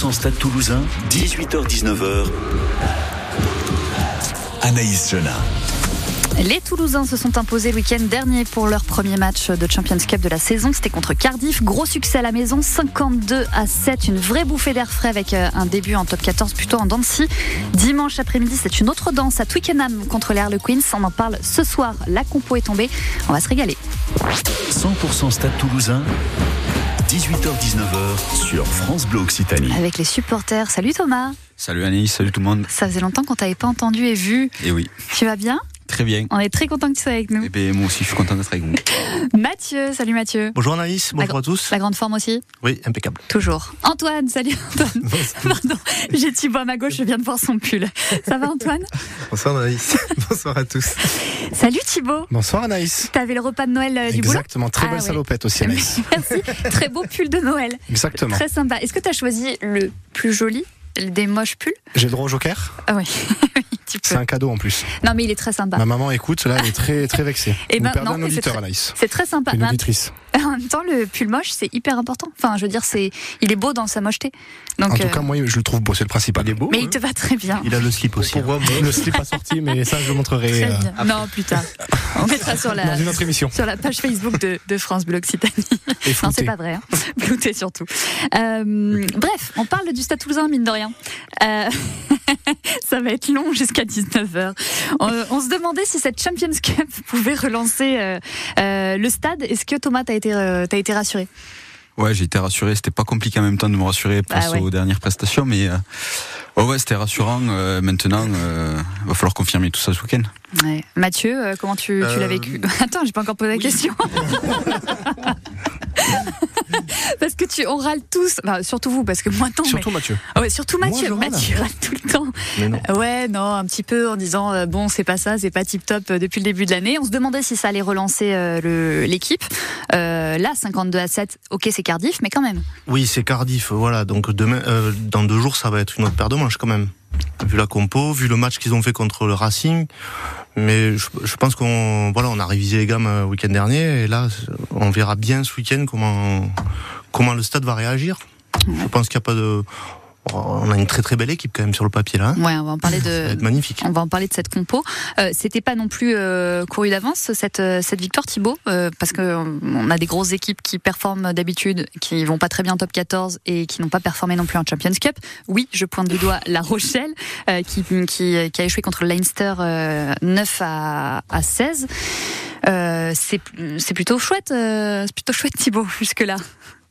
100% Stade Toulousain, 18h-19h. Anaïs Jona. Les Toulousains se sont imposés le week-end dernier pour leur premier match de Champions Cup de la saison. C'était contre Cardiff. Gros succès à la maison, 52 à 7. Une vraie bouffée d'air frais avec euh, un début en top 14 plutôt en Dancy. Dimanche après-midi, c'est une autre danse à Twickenham contre les Harlequins. On en parle ce soir. La compo est tombée. On va se régaler. 100% Stade Toulousain. 18h-19h sur France Bleu Occitanie. Avec les supporters. Salut Thomas. Salut Anaïs, salut tout le monde. Ça faisait longtemps qu'on t'avait pas entendu et vu. Et eh oui. Tu vas bien? Très bien. On est très content que tu sois avec nous. Et eh ben, moi aussi, je suis content d'être avec vous. Mathieu, salut Mathieu. Bonjour Anaïs, bonjour à tous. La grande forme aussi Oui, impeccable. Toujours. Antoine, salut Antoine. Pardon, j'ai Thibaut à ma gauche, je viens de voir son pull. Ça va Antoine? Bonsoir Anaïs, bonsoir à tous. Salut Thibaut. Bonsoir Anaïs. T'avais le repas de Noël euh, du boulot? Exactement, très belle ah salopette aussi Anaïs. Merci, très beau pull de Noël. Exactement. Très sympa. Est-ce que tu as choisi le plus joli des moches pulls? J'ai le droit au joker? Ah oui. C'est un cadeau en plus. Non, mais il est très sympa. Ma maman écoute, là, elle est très, très vexée. Et ben, non, un auditeur, Anaïs. C'est très sympa. Une auditrice. En même temps, le pull moche, c'est hyper important. Enfin, je veux dire, c'est, il est beau dans sa mocheté. Donc, en tout euh, cas, moi, je le trouve beau, c'est le principal. Il est beau. Mais il te va très bien. Il a le slip aussi. Hein. le slip a sorti, mais ça, je le montrerai. Euh, non, plus tard. On mettra sur la, dans une autre émission. Sur la page Facebook de, France Bleu Occitanie. Et non, c'est pas vrai. Hein. Flouté surtout. Euh, bref, on parle du Stade Toulousain, mine de rien. ça va être long jusqu'à 19h. On, se demandait si cette Champions Cup pouvait relancer euh, euh, le stade. Est-ce que Thomas, t'as été, euh, as été rassuré? Ouais, j'ai été rassuré. C'était pas compliqué en même temps de me rassurer face ah aux dernières prestations, mais ouais, c'était rassurant. maintenant, il va falloir confirmer tout ça ce week-end. Mathieu, comment tu, tu l'as vécu? Attends, j'ai pas encore posé la question. parce que tu, on râle tous, surtout vous, parce que moi non. Surtout Mathieu. Ah ouais, surtout Mathieu. Mathieu râle tout le temps. Ouais, non, un petit peu en disant euh, bon, c'est pas ça, c'est pas tip top euh, depuis le début de l'année. On se demandait si ça allait relancer euh, l'équipe. là, 52 à 7, ok, c'est Cardiff, mais quand même. Oui, c'est Cardiff. Voilà, donc demain, dans deux jours, ça va être une autre paire de manches quand même. Vu la compo, vu le match qu'ils ont fait contre le Racing. Mais je, pense qu'on voilà, on a révisé les gammes le week-end dernier et là, on verra bien ce week-end comment comment le stade va réagir. Je pense qu'il n'y a pas de on a une très très belle équipe quand même sur le papier là. Hein. ouais, on va en parler de. magnifique. On va en parler de cette compo. Euh, C'était pas non plus euh, couru d'avance cette euh, cette victoire Thibaut, euh, parce que on a des grosses équipes qui performent d'habitude, qui vont pas très bien en top 14 et qui n'ont pas performé non plus en Champions Cup. Oui, je pointe du doigt La Rochelle qui, qui, qui a échoué contre le Leinster 9 à, à 16. c'est plutôt chouette, c'est plutôt chouette Thibaut jusque là.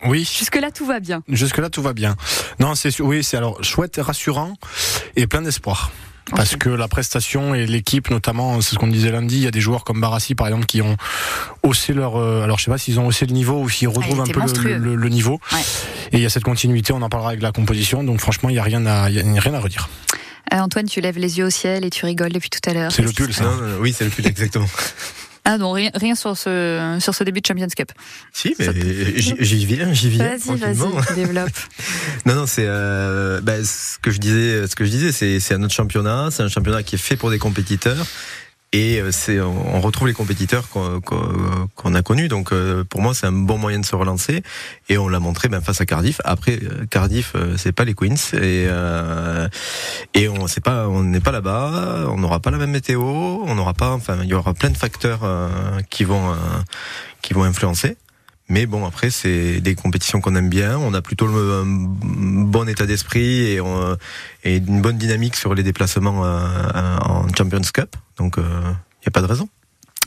Oui. Jusque-là, tout va bien. Jusque-là, tout va bien. Non, c'est oui, c'est alors chouette, rassurant et plein d'espoir. Parce que la prestation et l'équipe, notamment, c'est ce qu'on disait lundi, il y a des joueurs comme Barassi, par exemple, qui ont haussé leur. Euh, alors, je sais pas s'ils ont haussé le niveau ou s'ils ah, retrouvent un peu le, niveau. Et il y a cette continuité, on en parlera avec la composition. Donc, franchement, il n'y a rien à, y a rien à redire. Euh, Antoine, tu lèves les yeux au ciel et tu rigoles depuis tout à l'heure. C'est le pull, ça. oui, c'est le pull, exactement. Ah non, rien, rien, sur ce sur ce début de Champions Cup. Si, mais j'y viens, j'y viens. Vas-y, vas-y, développe. non, non, c'est euh, bah, ce que je disais, ce que je disais, c'est c'est un autre championnat, c'est un championnat qui est fait pour des compétiteurs et euh, c'est, on retrouve les compétiteurs qu'on a connus. Donc euh, pour moi, c'est un bon moyen de se relancer. Et on l'a montré ben, face à Cardiff. Après, euh, Cardiff, c'est pas les Queens. Et, et on sait pas, on n'est pas là-bas. On n'aura pas la même météo. On n'aura pas. Enfin, il y aura plein de facteurs qui vont qui vont influencer. Mais bon, après, c'est des compétitions qu'on aime bien. On a plutôt un bon état d'esprit et, et, une bonne dynamique sur les déplacements en Champions Cup. Donc, il euh, n'y a pas de raison.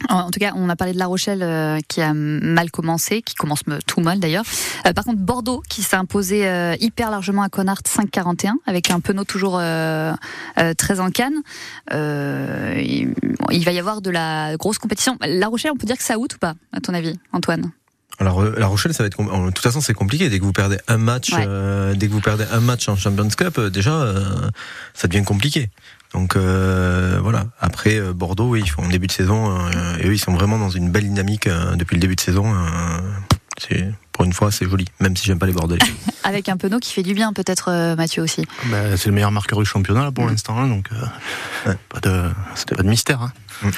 En tout cas, on a parlé de La Rochelle euh, qui a mal commencé, qui commence tout mal d'ailleurs. Euh, par contre, Bordeaux qui s'est imposé hyper largement à Connard 5-41 avec un Penaud toujours très en canne. il, va y avoir de la grosse compétition. La Rochelle, on peut dire que ça out ou pas, à ton avis, Antoine? Alors La Rochelle, ça va être de toute façon c'est compliqué dès que vous perdez un match, dès que vous perdez un match en Champions Cup, déjà ça devient compliqué. Donc euh, voilà. Après euh, Bordeaux, oui, ils font un début de saison euh, et eux, ils sont vraiment dans une belle dynamique depuis le début de saison. c'est pour une fois, c'est joli, même si j'aime pas les Bordelais. Avec un penaud qui fait du bien, peut-être, euh, Mathieu aussi. Bah, c'est le meilleur marqueur du championnat là, pour mm. l'instant, hein, donc euh, pas, de, pas de mystère. Hein. Mm.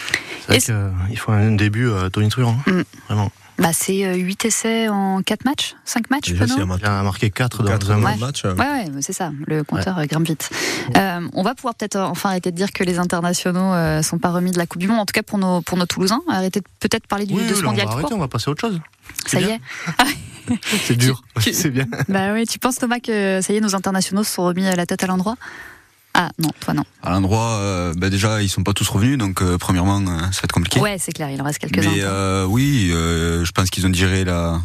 C'est vrai qu'il faut un début à Tony Truant, hein. mm. vraiment. Bah, c'est 8 essais en 4 matchs? 5 matchs Il a marqué 4 dans 4 un match. Ouais, ouais, c'est ça. Le compteur grimpe vite. Euh, on va pouvoir peut-être enfin arrêter de dire que les internationaux ne sont pas remis de la Coupe du Monde, en tout cas pour nos, pour nos Toulousains. Arrêter peut-être parler du, de ce mondial. On va arrêter, on va passer à autre chose. Ça y est. c'est dur, c'est bien. Bah oui, tu penses Thomas que ça y est, nos internationaux se sont remis la tête à l'endroit? Ah non, toi non. À l'endroit, euh, bah déjà ils sont pas tous revenus, donc euh, premièrement euh, ça va être compliqué. Ouais, c'est clair, il en reste quelques-uns. Mais oui, je pense qu'ils ont digéré la,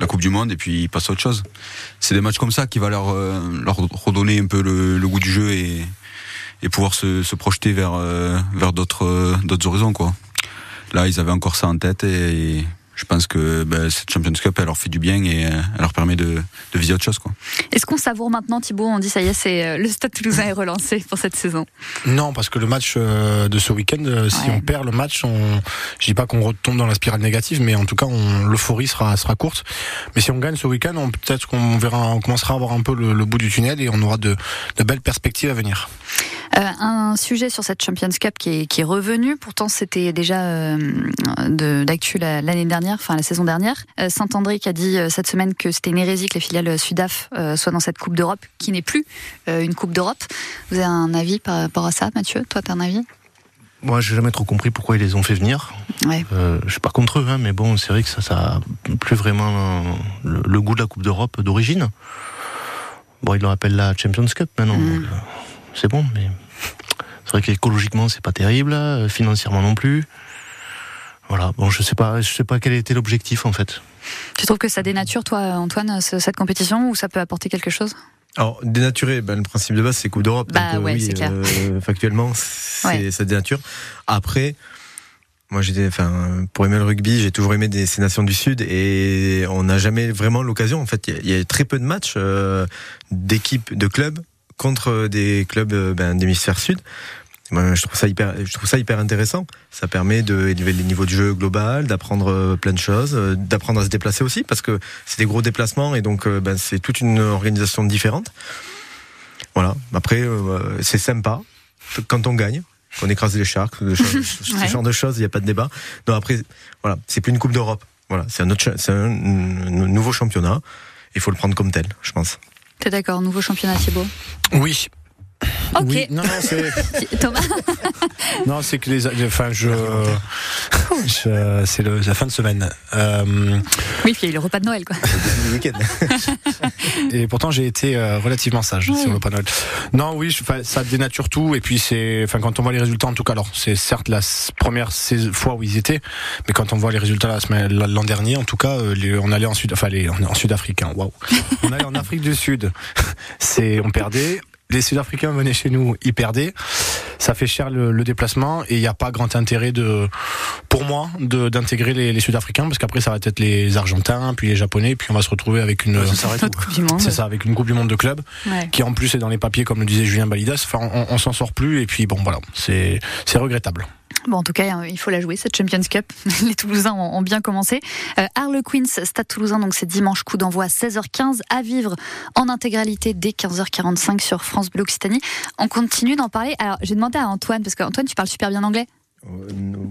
la Coupe du Monde et puis ils passent à autre chose. C'est des matchs comme ça qui va leur, leur redonner un peu le, le goût du jeu et, et pouvoir se, se projeter vers, vers d'autres d'autres horizons quoi. Là ils avaient encore ça en tête et je pense que bah, cette Champions Cup, elle leur fait du bien et euh, elle leur permet de, de viser autre chose. Est-ce qu'on savoure maintenant, Thibaut On dit ça y est, c'est euh, le Stade Toulousain est relancé pour cette saison. Non, parce que le match euh, de ce week-end, si on perd le match, on... je dis pas qu'on retombe dans la spirale négative, mais en tout cas, l'euphorie sera, sera courte. Mais si on gagne ce week-end, peut-être qu'on verra, on commencera à avoir un peu le, bout du tunnel et on aura de, de belles perspectives à venir. Euh, un sujet sur cette Champions Cup qui est, qui est revenu, pourtant c'était déjà euh, d'actu l'année dernière, enfin la saison dernière. Euh, Saint-André qui a dit euh, cette semaine que c'était une hérésie que les filiales Sudaf soient dans cette Coupe d'Europe, qui n'est plus une Coupe d'Europe. Vous avez un avis par rapport à ça, Mathieu? Toi, tu as un avis? Moi, j'ai jamais trop compris pourquoi ils les ont fait venir. Ouais. Euh, je suis pas contre eux, hein, mais bon, c'est vrai que ça, ça a plus vraiment le, goût de la Coupe d'Europe d'origine. Bon, ils le rappellent la Champions Cup maintenant. Mm. c'est bon, mais c'est vrai qu'écologiquement, c'est pas terrible, euh, financièrement non plus. Voilà, bon, je sais pas, je sais pas quel était l'objectif en fait. Tu trouves que ça dénature, toi, Antoine, cette compétition, ou ça peut apporter quelque chose? Alors, dénaturer, ben, le principe de base, c'est Coupe d'Europe. Bah, donc, euh, oui, euh, factuellement, c'est, ça dénature. Après, moi, j'étais, enfin, pour aimer le rugby, j'ai toujours aimé des, ces nations du Sud et on n'a jamais vraiment l'occasion. En fait, il y, a très peu de matchs d'équipes, de clubs contre des clubs ben, d'hémisphère sud je trouve ça hyper, je trouve ça hyper intéressant. Ça permet d'élever les niveaux du jeu global, d'apprendre euh, plein de choses, euh, d'apprendre à se déplacer aussi, parce que c'est des gros déplacements et donc euh, ben, c'est toute une organisation différente. Voilà. Après, c'est sympa quand on gagne, qu'on écrase les sharks, ce genre de choses, il n'y a pas de débat. Non, après, voilà, c'est plus une Coupe d'Europe. Voilà, c'est un, autre, c'est un nouveau championnat. Il faut le prendre comme tel, je pense. T'es d'accord, nouveau championnat Thibaut? Oui, Ok. Non, non, c'est. Thomas. non, c'est que les. Enfin, je. je c'est la fin de semaine. Euh... Oui, puis il y a eu le repas de Noël, quoi. le week-end. et pourtant, j'ai été euh, relativement sage sur le repas de Noël. Non, oui, ça dénature tout. Et puis, c'est. Enfin, quand on voit les résultats, en tout cas, alors, c'est certes la première fois où ils étaient, mais quand on voit les résultats l'an dernier, en tout cas, euh, on allait en Sud. Enfin, les, en Sud-Afrique, hein, waouh. On allait en Afrique du Sud. C'est, on perdait les Sud-Africains venaient chez nous, ils perdaient. Ça fait cher le, déplacement et il n'y a pas grand intérêt de, pour moi, d'intégrer les, Sud-Africains parce qu'après ça va être les Argentins, puis les Japonais, puis on va se retrouver avec une, c'est ça, avec une Coupe du Monde de club qui en plus est dans les papiers comme le disait Julien Balidas. Enfin, on, on s'en sort plus et puis bon voilà, c'est regrettable. Bon, en tout cas, il faut la jouer, cette Champions Cup. Les Toulousains ont, bien commencé. Euh, Harlequins, Stade Toulousain, donc c'est dimanche, coup d'envoi 16h15, à vivre en intégralité dès 15h45 sur France Bleu Occitanie. On continue d'en parler. Alors, j'ai demandé à Antoine, parce qu'Antoine, tu parles super bien anglais euh,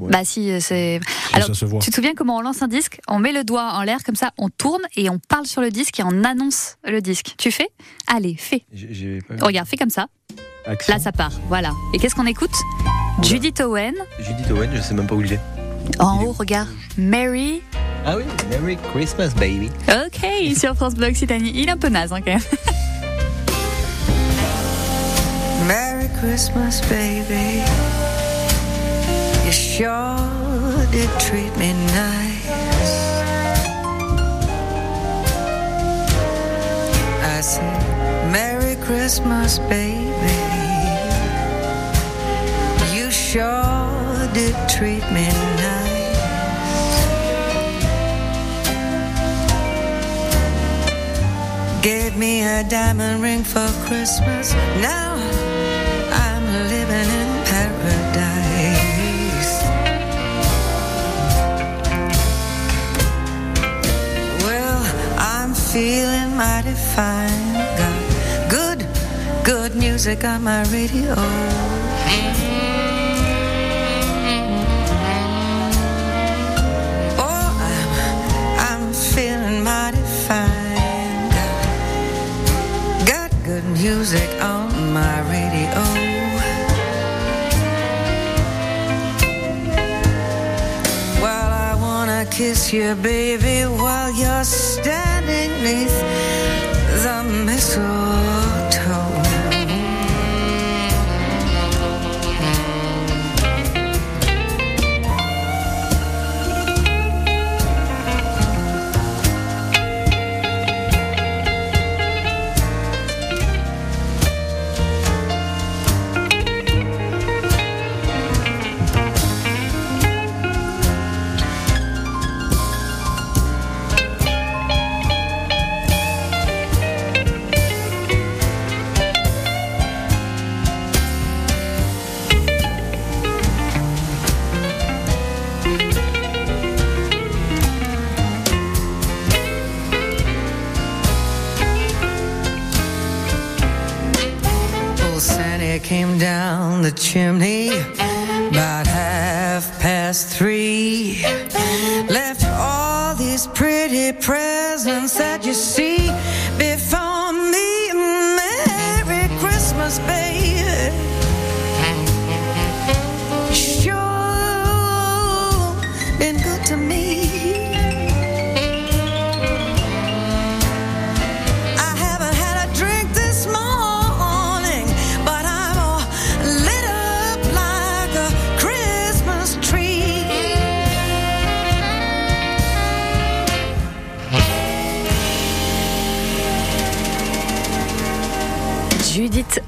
Bah si, c'est. Alors, tu te souviens comment on lance un disque? On met le doigt en l'air comme ça, on tourne et on parle sur le disque et on annonce le disque. Tu fais? Allez, fais. Regarde, fais comme ça. Là, ça part. Voilà. Et qu'est-ce qu'on écoute Judith Owen. Judith Owen, je sais même pas où il est. En haut, regarde. Mary. Ah oui, Merry Christmas, baby. Ok, sur France Bleu Occitanie. Il est un peu naze, hein, quand même. Merry Christmas, baby. You sure did treat me nice. I said, Merry Christmas, baby. Sure did treat me nice. Gave me a diamond ring for Christmas. Now I'm living in paradise. Well, I'm feeling mighty fine. Got good, good music on my radio. Music on my radio. Well, I wanna kiss you, baby, while you're standing neath the mistletoe. Down the chimney about half past three. Left all these pretty presents that you see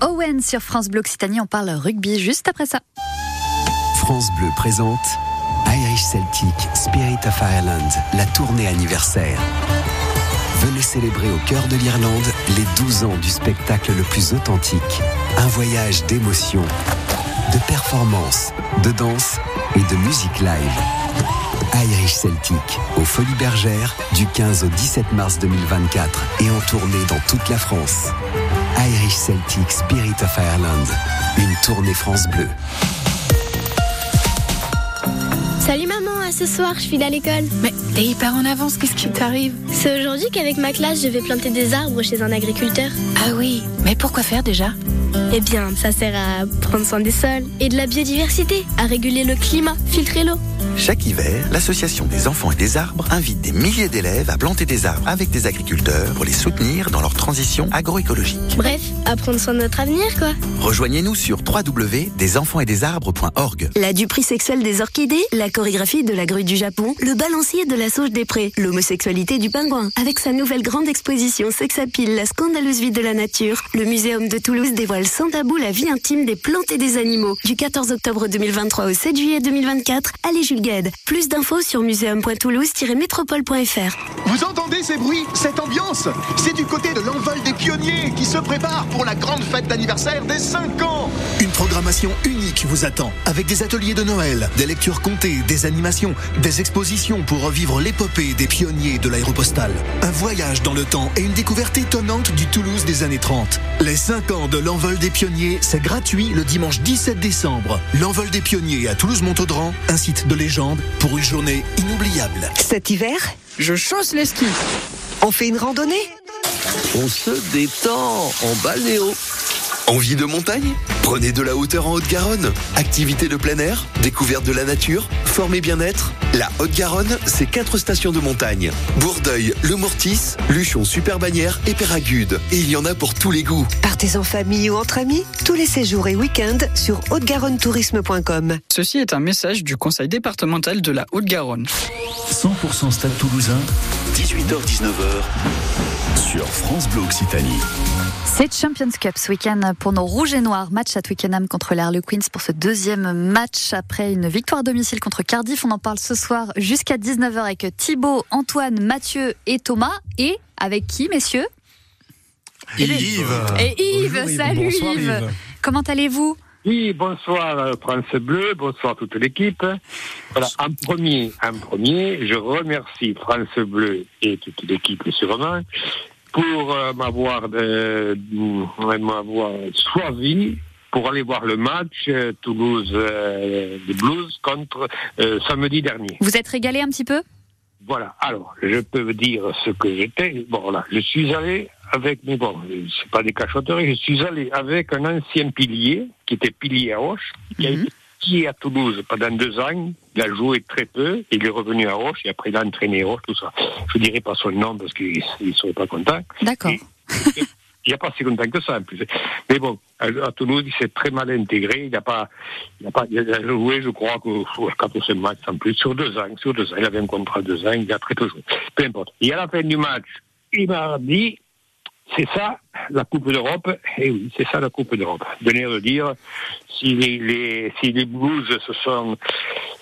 Owen sur France Bleu Occitanie, on parle rugby juste après ça. France Bleu présente Irish Celtic Spirit of Ireland, la tournée anniversaire. Venez célébrer au cœur de l'Irlande les 12 ans du spectacle le plus authentique. Un voyage d'émotion, de performance, de danse et de musique live. Irish Celtic, aux Folies Bergères, du 15 au 17 mars 2024 et en tournée dans toute la France. Irish Celtic Spirit of Ireland, une tournée France Bleu. Salut maman, à ce soir, je file à l'école. Mais t'es hyper en avance, qu'est-ce qui t'arrive? C'est aujourd'hui qu'avec ma classe, je vais planter des arbres chez un agriculteur. Ah oui, mais pourquoi faire déjà? Eh bien, ça sert à prendre soin des sols et de la biodiversité, à réguler le climat, filtrer l'eau. Chaque hiver, l'Association des enfants et des arbres invite des milliers d'élèves à planter des arbres avec des agriculteurs pour les soutenir dans leur transition agroécologique. Bref, à prendre soin de notre avenir, quoi. Rejoignez-nous sur www.desenfantsetdesarbres.org. La duperie sexuelle des orchidées, la chorégraphie de la grue du Japon, le balancier de la sauge des prés, l'homosexualité du pingouin. Avec sa nouvelle grande exposition Sexapile, la scandaleuse vie de la nature, le Muséum de Toulouse dévoile sans tabou la vie intime des plantes et des animaux. Du 14 octobre 2023 au 7 juillet 2024, allez Jules Gued. Plus d'infos sur muséum.toulouse-métropole.fr. Vous entendez ces bruits, cette ambiance? C'est du côté de l'envol des pionniers qui se prépare pour la grande fête d'anniversaire des 5 ans. Une programmation unique vous attend, avec des ateliers de Noël, des lectures comptées, des animations, des expositions pour revivre l'épopée des pionniers de l'aéropostale. Un voyage dans le temps et une découverte étonnante du Toulouse des années 30. Les 5 ans de l'envol des pionniers, c'est gratuit le dimanche 17 décembre. L'envol des pionniers à Toulouse-Montaudran, un site de légende pour une journée inoubliable. Cet hiver, je chausse les skis. On fait une randonnée On se détend en balnéo. Envie de montagne? Prenez de la hauteur en Haute-Garonne. Activité de plein air, découverte de la nature, forme et bien-être. La Haute-Garonne, c'est quatre stations de montagne. Bourdeuil, Le Mortis, Luchon Super Bagnères et Péragude. Et il y en a pour tous les goûts. Partez en famille ou entre amis, tous les séjours et week-ends sur haute-garonne-tourisme.com. Ceci est un message du Conseil départemental de la Haute-Garonne. 100% Stade Toulousain, 18h-19h sur France Bleu Occitanie. C'est Champions Cup ce week-end pour nos Rouges et Noirs. Match à Twickenham contre les Harlequins pour ce deuxième match après une victoire à domicile contre Cardiff. On en parle ce soir jusqu'à 19h avec Thibaut, Antoine, Mathieu et Thomas. Et avec qui, messieurs? Yves. Et Yves, Bonjour, Yves. salut Bonsoir, Yves. Yves. Comment allez-vous? Oui, bonsoir euh, France Bleu, bonsoir toute l'équipe. Voilà, en premier, en premier, je remercie France Bleu et toute l'équipe sûrement pour euh, m'avoir euh, m'avoir choisi pour aller voir le match euh, Toulouse euh, des Blues contre euh, samedi dernier. Vous êtes régalé un petit peu? Voilà. Alors, je peux vous dire ce que j'étais. Bon, là, je suis allé avec, mais bon, c'est pas des cachotteries, je suis allé avec un ancien pilier, qui était pilier à Roche, qui a été pilier à Toulouse pendant deux ans. Il a joué très peu, il est revenu à Roche, et après il a entraîné Roche, tout ça. Je dirais pas son nom parce qu'il ne serait pas content. D'accord. Il n'y a pas si longtemps que ça, en plus. Mais bon, à, à Toulouse, il s'est très mal intégré. Il n'a pas, il a pas, il a joué, je crois, que 14 matchs en plus, sur deux ans, sur deux ans. Il avait un contrat de deux ans, il a très peu joué. Peu importe. Et à la fin du match, il m'a dit, c'est ça, la Coupe d'Europe. Et oui, c'est ça, la Coupe d'Europe. Venir de dire, si les, les, si les Blues, ce sont,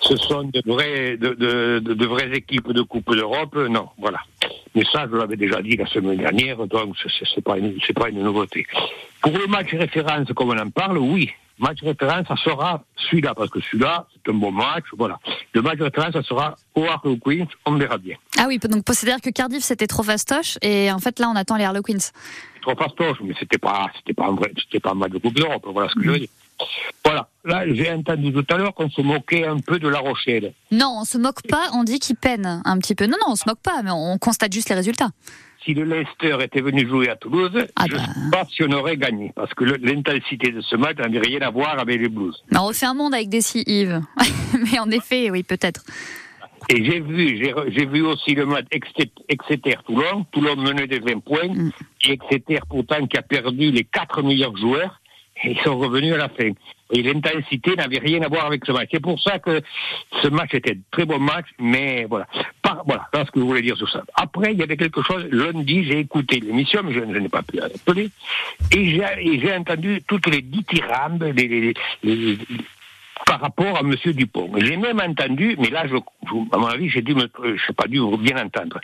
ce sont de vraies, de, de, de, vraies équipes de Coupe d'Europe, non, voilà. Mais ça, je l'avais déjà dit la semaine dernière, donc c'est pas c'est pas une nouveauté. Pour le match référence, comme on en parle, oui. Match référence, ça sera celui-là, parce que celui-là, c'est un bon match, voilà. Le match référence, ça sera au Queens, on verra bien. Ah oui, donc c'est-à-dire que Cardiff c'était trop fastoche et en fait là on attend les Harlequins. trop fastoche, mais c'était pas, c'était pas un vrai, c'était pas un match de Coupe d'Europe, voilà ce que je veux dire. Voilà. Là, j'ai entendu tout à l'heure qu'on se moquait un peu de La Rochelle. Non, on se moque pas, on dit qu'ils peinent un petit peu. Non, non, on se moque pas, mais on constate juste les résultats. Si le Leicester était venu jouer à Toulouse, je ne sais pas si on aurait gagné. Parce que l'intensité de ce match n'avait rien à voir avec les Blues. On refait un monde avec des si Yves. mais en effet, oui, peut-être. Et j'ai vu, j'ai vu aussi le match Exeter- Exeter-Toulon. Toulon menait de 20 points. Et Exeter, pourtant, qui a perdu les quatre meilleurs joueurs. Ils sont revenus à la fin. Et l'intensité n'avait rien à voir avec ce match. C'est pour ça que ce match était un très bon match, mais voilà. Par, voilà, voilà ce que je voulais dire sur ça. Après, il y avait quelque chose, lundi, j'ai écouté l'émission, mais je, n'ai pas pu la rappeler. Et j'ai entendu toutes les dithyrambes, les, les, les- par rapport à Monsieur Dupont. J'ai même entendu, mais là, je, à mon avis, j'ai dû me, je pas dû bien entendre.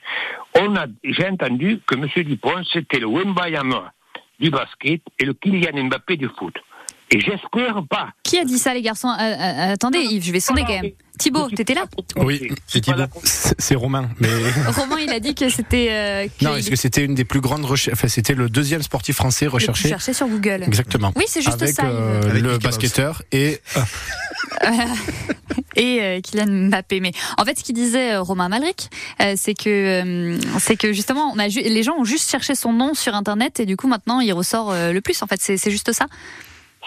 On a, j'ai entendu que Monsieur Dupont, c'était le Wembayama du basket et le Kylian Mbappé du foot. Et j'espère pas. Qui a dit ça, les garçons Euh, euh, Attendez, Yves, je vais sonder quand même. Thibaut, t'étais là Oui, c'est Thibaut. C'est c'est Romain. Mais... Romain, il a dit que c'était. euh, non, est-ce que c'était une des plus grandes recherches Enfin, c'était le deuxième sportif français recherché. plus cherché sur Google. Exactement. Oui, c'est juste Avec, ça. euh, Yves. le basketteur et et euh, Kylian Mbappé. Mais en fait, ce qu'il disait euh, Romain Malric, euh, c'est que euh, c'est que justement, on a ju- les gens ont juste cherché son nom sur Internet et du coup maintenant il ressort euh, le plus. En fait, c'est c'est juste ça.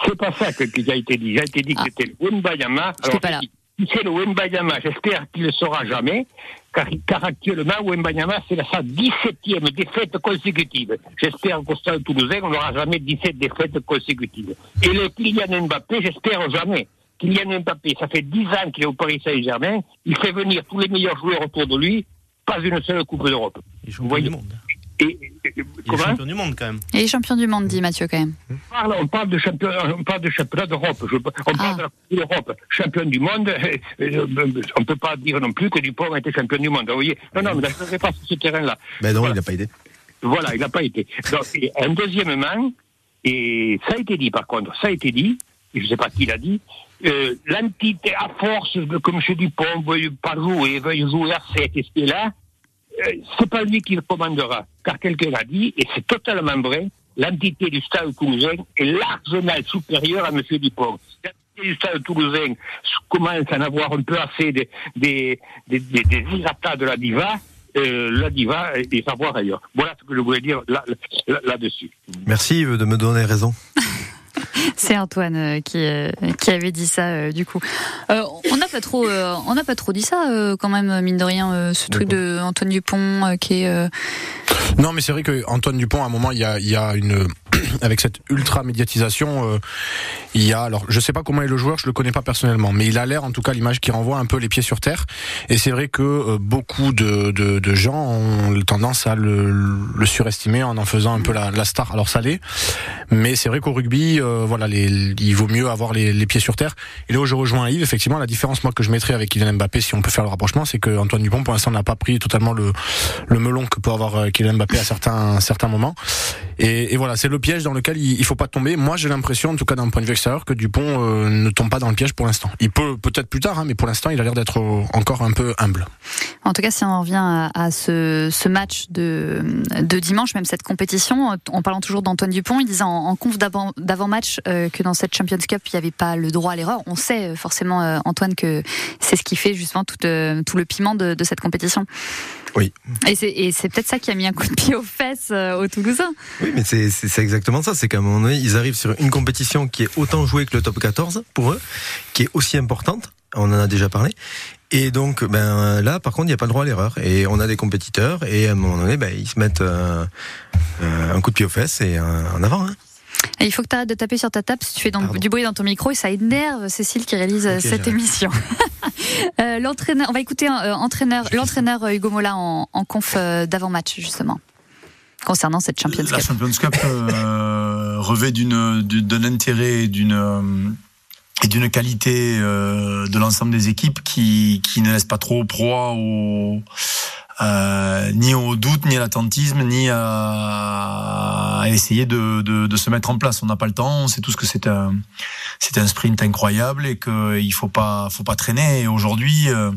C'est pas ça que, qui a été dit. Il a été dit que c'était le Wembayama. Alors, pas là. si c'est le Wembayama, j'espère qu'il ne le sera jamais, car, car actuellement, Wembayama, c'est la- sa 17e défaite consécutive. J'espère qu'au stade toulousain, on n'aura jamais 17 défaites consécutives. Et le Kylian Mbappé, j'espère jamais. Kylian Mbappé, ça fait 10 ans qu'il est au Paris Saint-Germain, il fait venir tous les meilleurs joueurs autour de lui, pas une seule Coupe d'Europe. Vous voyez et, et- et- Il est comment champion du monde quand même. Et champion du monde, dit Mathieu quand même. on parle, on parle de championnat, on parle de championnat d'Europe. On parle de la Coupe d'Europe. Champion du monde, euh, on ne peut pas dire non plus que Dupont a été champion du monde. Vous voyez Non, non, mais je ne serai pas sur ce terrain-là. Ben non, Voilà. il n'a pas aidé. Voilà, il n'a pas été. Donc, un deuxièmement, et ça a été dit par contre, ça a été dit, et je ne sais pas qui l'a dit, euh, l'entité à force de, que M. Dupont veuille pas jouer, veuille jouer à 7 et c'est là, euh, c'est pas lui qui le commandera. Car quelqu'un l'a dit, et c'est totalement vrai, l'entité du stade toulousain est largement supérieure à M. Dupont. L'entité du stade toulousain commence à en avoir un peu assez des, des, des, des, de la diva. Euh, la diva et, et savoir ailleurs. Voilà ce que je voulais dire là- là- là-dessus. Merci de me donner raison. C'est Antoine euh, qui, euh, qui avait dit ça euh, du coup. Euh, on n'a pas trop, on n'a pas trop dit ça quand même mine de rien ce truc de Antoine Dupont qui est. Non, mais c'est vrai que Antoine Dupont, à un moment, il y a, il y a une avec cette ultra médiatisation, euh, il y a alors je sais pas comment est le joueur, je le connais pas personnellement, mais il a l'air en tout cas l'image qui renvoie un peu les pieds sur terre. Et c'est vrai que euh, beaucoup de, de, de gens ont tendance à le, le surestimer en en faisant un peu la, la star. Alors ça l'est, mais c'est vrai qu'au rugby, euh, voilà, les, il vaut mieux avoir les, pieds sur terre. Et là où je rejoins Yves, effectivement, la différence moi que je mettrais avec Kylian Mbappé, si on peut faire le rapprochement, c'est que Antoine Dupont pour l'instant n'a pas pris totalement le, le melon que peut avoir euh, Kylian Mbappé à certains certains moments. Et, voilà, c'est le piège dans lequel il, il faut pas tomber. Moi, j'ai l'impression, en tout cas d'un point de vue extérieur, que Dupont euh, ne tombe pas dans le piège pour l'instant. Il peut peut-être plus tard, hein, mais pour l'instant, il a l'air d'être euh, encore un peu humble. En tout cas, si on revient à, ce, match de, dimanche, même cette compétition, en parlant toujours d'Antoine Dupont, il disait en, en conf d'avant- d'avant-match euh, que dans cette Champions Cup, il n'y avait pas le droit à l'erreur. On sait forcément, Antoine, que c'est ce qui fait justement tout, le piment de cette compétition. Oui. Et c'est et c'est peut-être ça qui a mis un coup de pied aux fesses euh, aux Toulousains. Oui, mais c'est c'est- c'est exactement ça. C'est qu'à un moment donné, ils arrivent sur une compétition qui est autant jouée que le top 14 pour eux, qui est aussi importante. On en a déjà parlé. Et donc, ben là, par contre, il n'y a pas le droit à l'erreur. Et on a des compétiteurs, et à un moment donné, ben, ils se mettent euh, euh, un coup de pied aux fesses et en avant. Hein. Et il faut que tu arrêtes de taper sur ta table si tu fais dans- du bruit dans ton micro et ça énerve Cécile qui réalise euh, cette émission. Euh, l'entraîneur, on va écouter euh, entraîneur, l'entraîneur Hugo Mola en, en conf d'avant-match justement concernant cette Champions La Cup. Champions Cup euh, revêt d'une d'un intérêt et d'une et d'une qualité de l'ensemble des équipes qui qui ne laisse pas trop proie au euh, ni au doute, ni à l'attentisme, ni à, à essayer de, de, de se mettre en place. On n'a pas le temps. On sait tous que c'est un c'est un sprint incroyable et qu'il faut pas faut pas traîner. Et aujourd'hui, euh,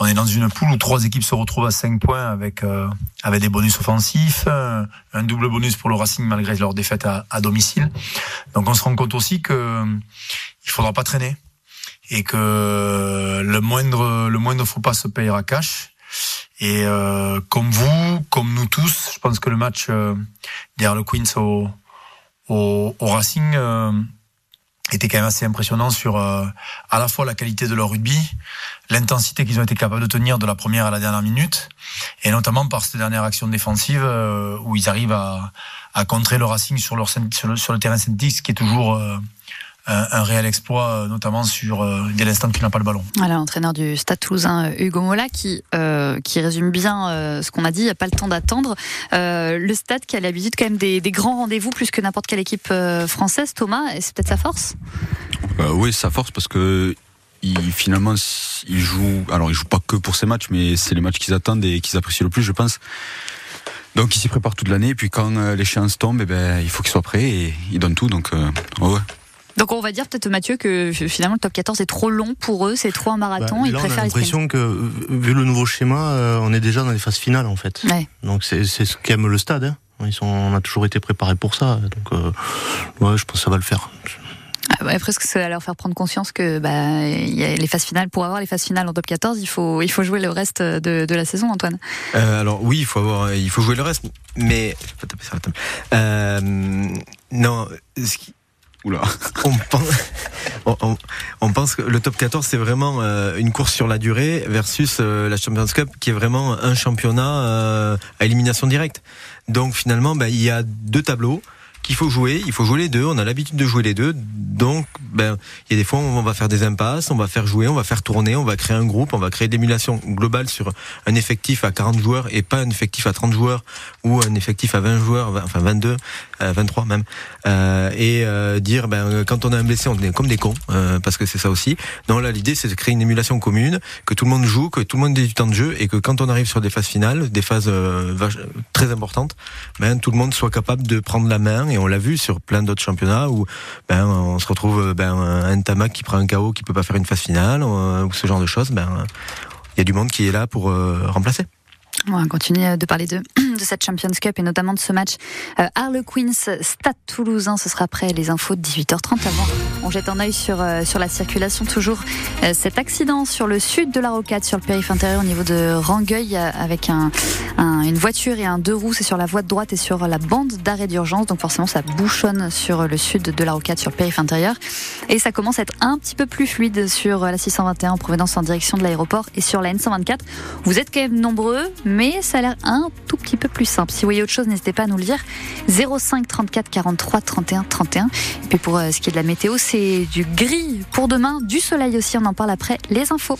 on est dans une poule où trois équipes se retrouvent à 5 points avec euh, avec des bonus offensifs, un double bonus pour le Racing malgré leur défaite à, à domicile. Donc on se rend compte aussi que il faudra pas traîner et que le moindre le moindre faux pas se payera cash. Et euh, comme vous, comme nous tous, je pense que le match euh, derrière le Queens au, au, au Racing euh, était quand même assez impressionnant sur euh, à la fois la qualité de leur rugby, l'intensité qu'ils ont été capables de tenir de la première à la dernière minute, et notamment par cette dernière action défensive euh, où ils arrivent à, à contrer le Racing sur, leur, sur, le, sur le terrain synthétique, ce qui est toujours euh, un, un réel exploit, euh, notamment sur euh, dès l'instant qu'il n'a pas le ballon. Voilà, l'entraîneur du Stade Toulousain euh, Hugo Mola qui euh, qui résume bien euh, ce qu'on a dit. Il n'y a pas le temps d'attendre. Euh, le Stade qui a l'habitude quand même des, des grands rendez-vous plus que n'importe quelle équipe euh, française. Thomas, et c'est peut-être sa force? Euh, oui, sa force parce que il, finalement il joue. Alors il joue pas que pour ces matchs, mais c'est les matchs qu'ils attendent et qu'ils apprécient le plus, je pense. Donc il s'y prépare toute l'année. Et puis quand euh, l'échéance tombe, eh ben il faut qu'il soit prêt et il donne tout. Donc euh, ouais, ouais. Donc on va dire peut-être Mathieu que finalement le top 14 est trop long pour eux, c'est trop un marathon. Bah, Ils là, on a préfèrent l'impression que, euh, vu le nouveau schéma, euh, on est déjà dans les phases finales en fait. Ouais. Donc c'est c'est ce qu'aime le stade. hein. Ils sont, on a toujours été préparés pour ça. Donc euh, ouais, je pense que ça va le faire. Ah ouais, presque ça va leur faire prendre conscience que bah il y a les phases finales pour avoir les phases finales en top 14, il faut il faut jouer le reste de, de la saison Antoine. Euh, alors oui, il faut avoir, il faut jouer le reste, mais je vais pas taper sur la table. Euh, non, ce qui- On pense que le top 14 c'est vraiment euh, une course sur la durée versus euh, la Champions Cup qui est vraiment un championnat euh, à élimination directe. Donc finalement, ben, il y a deux tableaux qu'il faut jouer. Il faut jouer les deux. On a l'habitude de jouer les deux. Donc, ben, il y a des fois où on va faire des impasses, on va faire jouer, on va faire tourner, on va créer un groupe, on va créer l'émulation globale sur un effectif à 40 joueurs et pas un effectif à 30 joueurs ou un effectif à 20 joueurs, 20, enfin 22, euh, 23 même. Euh, et euh, dire, ben, quand on a un blessé, on est comme des cons, euh, parce que c'est ça aussi. Non, là, l'idée, c'est de créer une émulation commune, que tout le monde joue, que tout le monde ait du temps de jeu et que quand on arrive sur des phases finales, des phases euh, très importantes, ben, tout le monde soit capable de prendre la main. On l'a vu sur plein d'autres championnats où ben, on se retrouve ben, un Tamac qui prend un KO qui peut pas faire une phase finale ou ce genre de choses. Ben, il y a du monde qui est là pour euh, remplacer. On va continuer de parler de, de cette Champions Cup et notamment de ce match euh, Harlequins Stade Toulousain. Ce sera après les infos de 18h30. Avant, on jette un œil sur, euh, sur la circulation. Toujours euh, cet accident sur le sud de la Rocade, sur le périph' intérieur au niveau de Rangueil, euh, avec un, un- une voiture et un deux roues. C'est sur la voie de droite et sur la bande d'arrêt d'urgence. Donc forcément, ça bouchonne sur le sud de la Rocade, sur le périph' intérieur. Et ça commence à être un petit peu plus fluide sur la 621 en provenance en direction de l'aéroport et sur la N124. Vous êtes quand même nombreux, ça a l'air un tout petit peu plus simple. Si vous voyez autre chose, n'hésitez pas à nous le dire. 05 34 43 31 31. Et puis pour euh, ce qui est de la météo, c'est du gris pour demain, du soleil aussi. On en parle après les infos.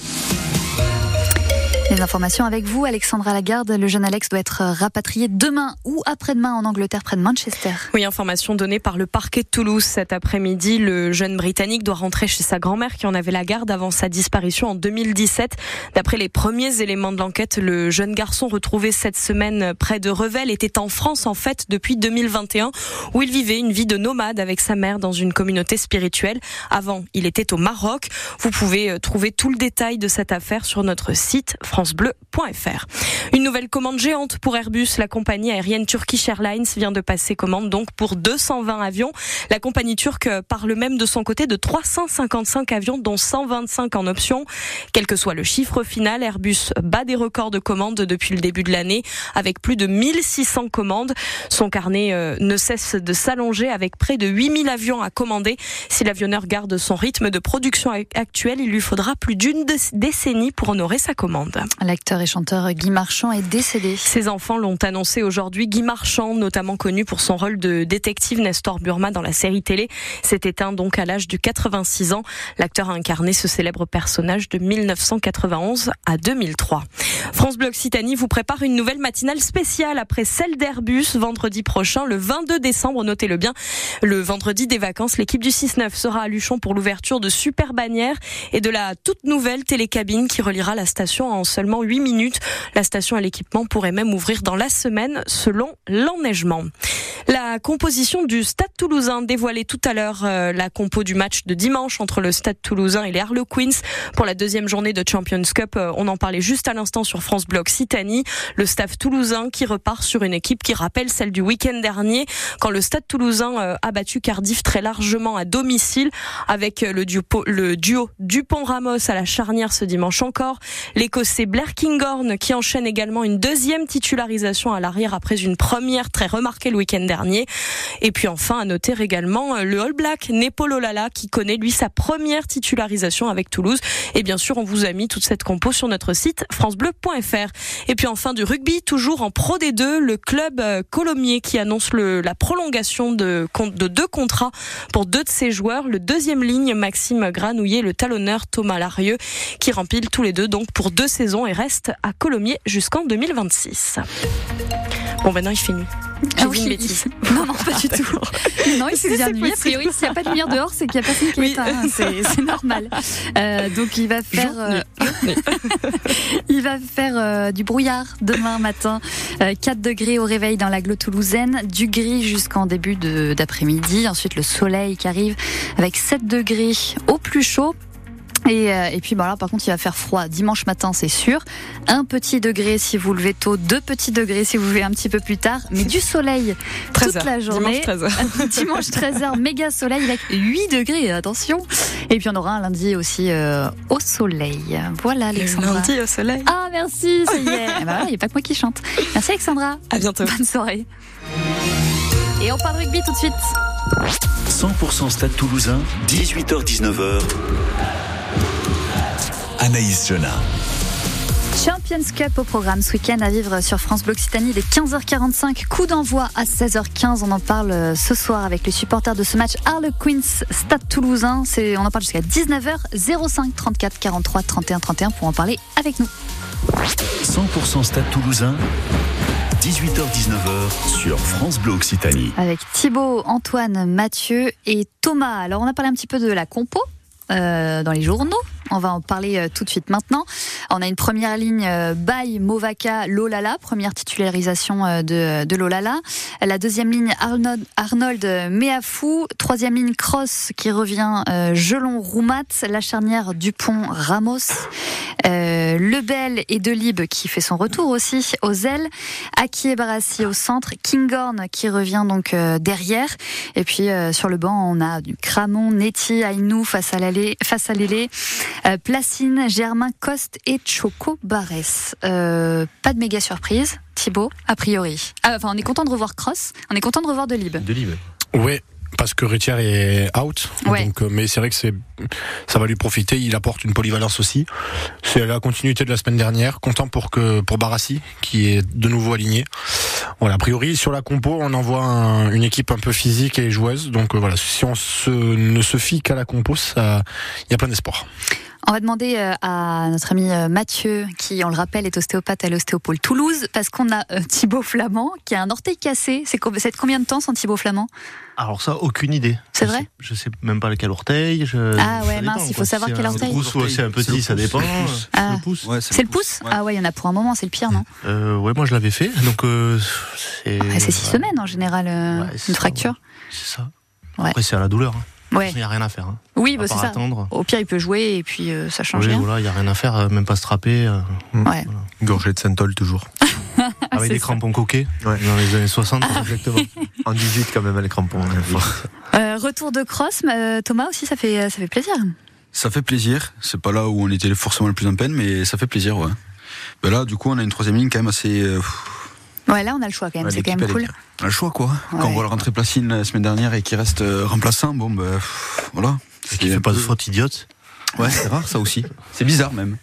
Les informations avec vous, Alexandra Lagarde. Le jeune Alex doit être rapatrié demain ou après-demain en Angleterre, près de Manchester. Oui, information donnée par le parquet de Toulouse cet après-midi. Le jeune Britannique doit rentrer chez sa grand-mère qui en avait la garde avant sa disparition en 2017. D'après les premiers éléments de l'enquête, le jeune garçon retrouvé cette semaine près de Revel était en France en fait depuis 2021 où il vivait une vie de nomade avec sa mère dans une communauté spirituelle. Avant, il était au Maroc. Vous pouvez euh, trouver tout le détail de cette affaire sur notre site francebleu.fr. Une nouvelle commande géante pour Airbus. La compagnie aérienne Turkish Airlines vient de passer commande donc pour 220 avions. La compagnie turque parle même de son côté de 355 avions dont 125 en option. Quel que soit le chiffre final, Airbus bat des records de commandes depuis le début de l'année avec plus de 1600 commandes. Son carnet euh, ne cesse de s'allonger avec près de 8000 avions à commander. Si l'avionneur garde son rythme de production actuel, il lui faudra plus d'une décennie pour honorer sa commande. L'acteur et chanteur Guy Marchand est décédé. Ses enfants l'ont annoncé aujourd'hui. Guy Marchand, notamment connu pour son rôle de détective Nestor Burma dans la série télé, s'est éteint donc à l'âge de 86 ans. L'acteur a incarné ce célèbre personnage de 1991 à 2003. France Bleu Occitanie vous prépare une nouvelle matinale spéciale après celle d'Airbus vendredi prochain, le 22 décembre, notez-le bien. Le vendredi des vacances, l'équipe du 6-9 sera à Luchon pour l'ouverture de Super Bannière et de la toute nouvelle télécabine qui reliera la station en seulement 8 minutes. La station à l'équipement pourrait même ouvrir dans la semaine selon l'enneigement. La composition du Stade toulousain dévoilée tout à l'heure euh, la compo du match de dimanche entre le Stade toulousain et les Harlequins pour la deuxième journée de Champions Cup. Euh, on en parlait juste à l'instant sur France Bloc Citanie. Le staff toulousain qui repart sur une équipe qui rappelle celle du week-end dernier quand le Stade toulousain euh, a battu Cardiff très largement à domicile avec le duo, le duo Dupont-Ramos à la charnière ce dimanche encore. L'Écossais Blair Kinghorn qui enchaîne également une deuxième titularisation à l'arrière après une première très remarquée le week-end dernier. Et puis enfin, à noter également euh, le All Black Nepolo Lala qui connaît lui sa première titularisation avec Toulouse. Et bien sûr, on vous a mis toute cette compo sur notre site francebleu.fr. Et puis enfin du rugby, toujours en Pro D2, le club euh, Colomiers qui annonce la prolongation de, de deux contrats pour deux de ses joueurs. Le deuxième ligne, Maxime Granouillet, le talonneur Thomas Larieux, qui rempilent tous les deux donc pour deux saisons et reste à Colomiers jusqu'en 2026. Bon, maintenant il fait nuit. J'ai Ah oui. une bêtise. Non, non, pas du tout. Non, il fait bien nuit. A priori, s'il n'y a pas de lumière dehors, c'est qu'il n'y a personne qui est éteint. hein. C'est normal. Euh, donc, il va faire, euh, il va faire euh, du brouillard demain matin. Euh, 4 degrés au réveil dans l'agglo toulousaine, du gris jusqu'en début d'après-midi. Ensuite, le soleil qui arrive avec 7 degrés au plus chaud. Et, euh, et puis bah là par contre il va faire froid dimanche matin c'est sûr. Un petit degré si vous levez tôt, deux petits degrés si vous levez un petit peu plus tard, mais du soleil 13 toute heures. la journée. Dimanche 13 heures. Dimanche 13h, méga soleil avec 8 degrés, attention. Et puis on aura un lundi aussi euh, au soleil. Voilà Alexandra. lundi au soleil. Ah merci, ça y est. Eh ben, il n'y a pas que moi qui chante. Merci Alexandra. À bientôt. Bonne soirée. Et on parle rugby tout de suite. 100% Stade Toulousain, 18h-19h. Anaïs Jona. Champions Cup au programme ce week-end à vivre sur France Bleu Occitanie dès 15h45. Coup d'envoi à 16h15. On en parle euh, ce soir avec les supporters de ce match Harlequins Stade Toulousain. C'est, on en parle jusqu'à 19h 05 34 43 31 31 pour en parler avec nous. 100% Stade Toulousain, 18h-19h sur France Bleu Occitanie. Avec Thibaut, Antoine, Mathieu et Thomas. Alors on a parlé un petit peu de la compo. euh, dans les journaux. On va en parler euh, tout de suite maintenant. On a une première ligne euh, by Movaka Lolala, première titularisation euh, de, de Lolala. La deuxième ligne Arnold, Arnold Meafou. Troisième ligne Cross qui revient euh, Gelon Roumat. La charnière Dupont Ramos. Euh, Lebel et Delibes qui fait son retour aussi aux ailes. Aki et Barassi au centre. Kinghorn qui revient donc derrière. Et puis sur le banc, on a du Cramon, Neti, Ainou face à l'allée, face à l'élé. Euh, Placine, Germain, Coste et Choco Barès. Euh, pas de méga surprise, Thibaut, a priori. Ah, enfin, on est content de revoir Cross, on est content de revoir Delibes. Delibes. Ouais. Parce que Retière est out, Ouais. donc, euh, mais c'est vrai que c'est, ça va lui profiter. Il apporte une polyvalence aussi. C'est la continuité de la semaine dernière. Content pour que pour Barassi qui est de nouveau aligné. Voilà, a priori sur la compo, on envoie un- une équipe un peu physique et joueuse. Donc euh, voilà, si on se, ne se fie qu'à la compo, ça, il y a plein d'espoir. On va demander euh, à notre ami euh, Mathieu, qui, on le rappelle, est ostéopathe à l'ostéopole Toulouse, parce qu'on a euh, Thibaut Flamand qui a un orteil cassé. C'est c'est combien de temps son Thibaut Flamand? Alors ça, aucune idée. C'est vrai? sais- Je sais même pas lequel orteil. je- Ah ouais, ça mince, dépend, il faut savoir quel c'est un orteil. pouce ou c'est un petit, ça dépend. Ah. Ouais, C'est le pouce? Ah ouais, il y en a pour un moment, c'est le pire, non? Euh, ouais, moi je l'avais fait, donc euh, c'est. C'est six ouais, semaines en général, euh, c'est une ça, fracture. C'est ça. Ouais. Après, c'est à la douleur. hein. Ouais. Il n'y a rien à faire. hein. Oui, bah, c'est ça. attendre. Au pire, il peut jouer et puis euh, ça change Oui, rien. voilà, il n'y a rien à faire, euh, même pas strapper. euh, Ouais. Gorgée de Saint-Ol toujours. Avec C'est des ça. crampons coquets Ouais. dans les années 60. Exactement. En 18 quand même, les crampons. Euh, retour de cross, euh, Thomas aussi, ça fait, ça fait plaisir. Ça fait plaisir. C'est pas là où on était forcément le plus en peine, mais ça fait plaisir, ouais. Ben là, du coup, on a une troisième ligne quand même assez. Euh, Ouais, là, on a le choix quand même, Ouais, c'est quand même cool. bien. On a le choix, quoi. Quand on voit le rentrée Placine la semaine dernière et qu'il reste euh, remplaçant, bon, ben, pff, voilà. Et qui fait pas de faute idiote. Ouais, c'est rare, ça aussi. C'est bizarre, même.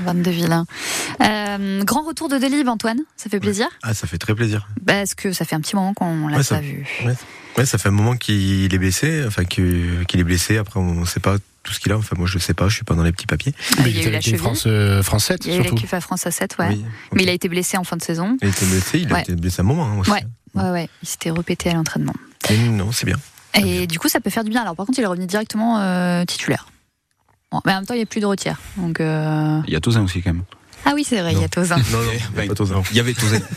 22 vilains. Euh, grand retour de Delib, Antoine, ça fait plaisir? Ah, ça fait très plaisir. Parce que ça fait un petit moment qu'on l'a Ouais, pas ça- vu? Ouais. Ouais, ça fait un moment qu'il est blessé, enfin que- qu'il est blessé. Après, on sait pas tout ce qu'il a. Enfin, moi, je sais pas. Je suis pas dans les petits papiers. Ah, il y a eu la cheville. France, euh, France 7, Il y a eu l'équipe à France à 7, ouais. Oui, Mais il a été blessé en fin de saison. Il a été blessé. Il a Ouais. été blessé un moment hein, aussi. Ouais, ouais, ouais. Il s'était répété à l'entraînement. Non, c'est bien. Et du coup, ça peut faire du bien. Alors, par contre, il est revenu directement euh, titulaire. Bon, mais en même temps, il n'y a plus de retière. Donc, euh, Il y a Tozin aussi, quand même. Ah oui, c'est vrai, il y a Tozin. Non, non, pas Tozin. Il y avait Tozin.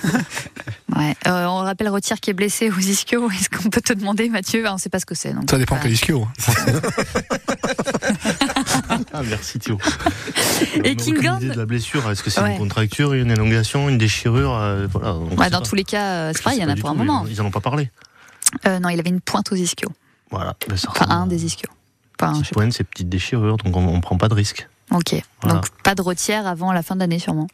Ouais. Euh, on rappelle Retière qui est blessé aux ischio. Est-ce qu'on peut te demander, Mathieu? Ah, On ne sait pas ce que c'est. Ça dépend quel ischio. Ah, merci Théo. Et On a King aucune Gunn idée de la blessure. Est-ce que c'est Ouais. une contracture, une élongation, une déchirure euh, voilà, on Ouais, sait dans pas. tous les cas, euh, c'est Je pareil, il y en a pour un tout, moment. en- Ils en ont pas parlé. Euh, non, il avait une pointe aux ischios. Voilà. Ben, ça Enfin, un des ischios. Enfin, sais Pointe, c'est petite déchirure, donc on, on prend pas de risque. Ok. Voilà. Donc, pas de retière avant la fin de l'année, sûrement.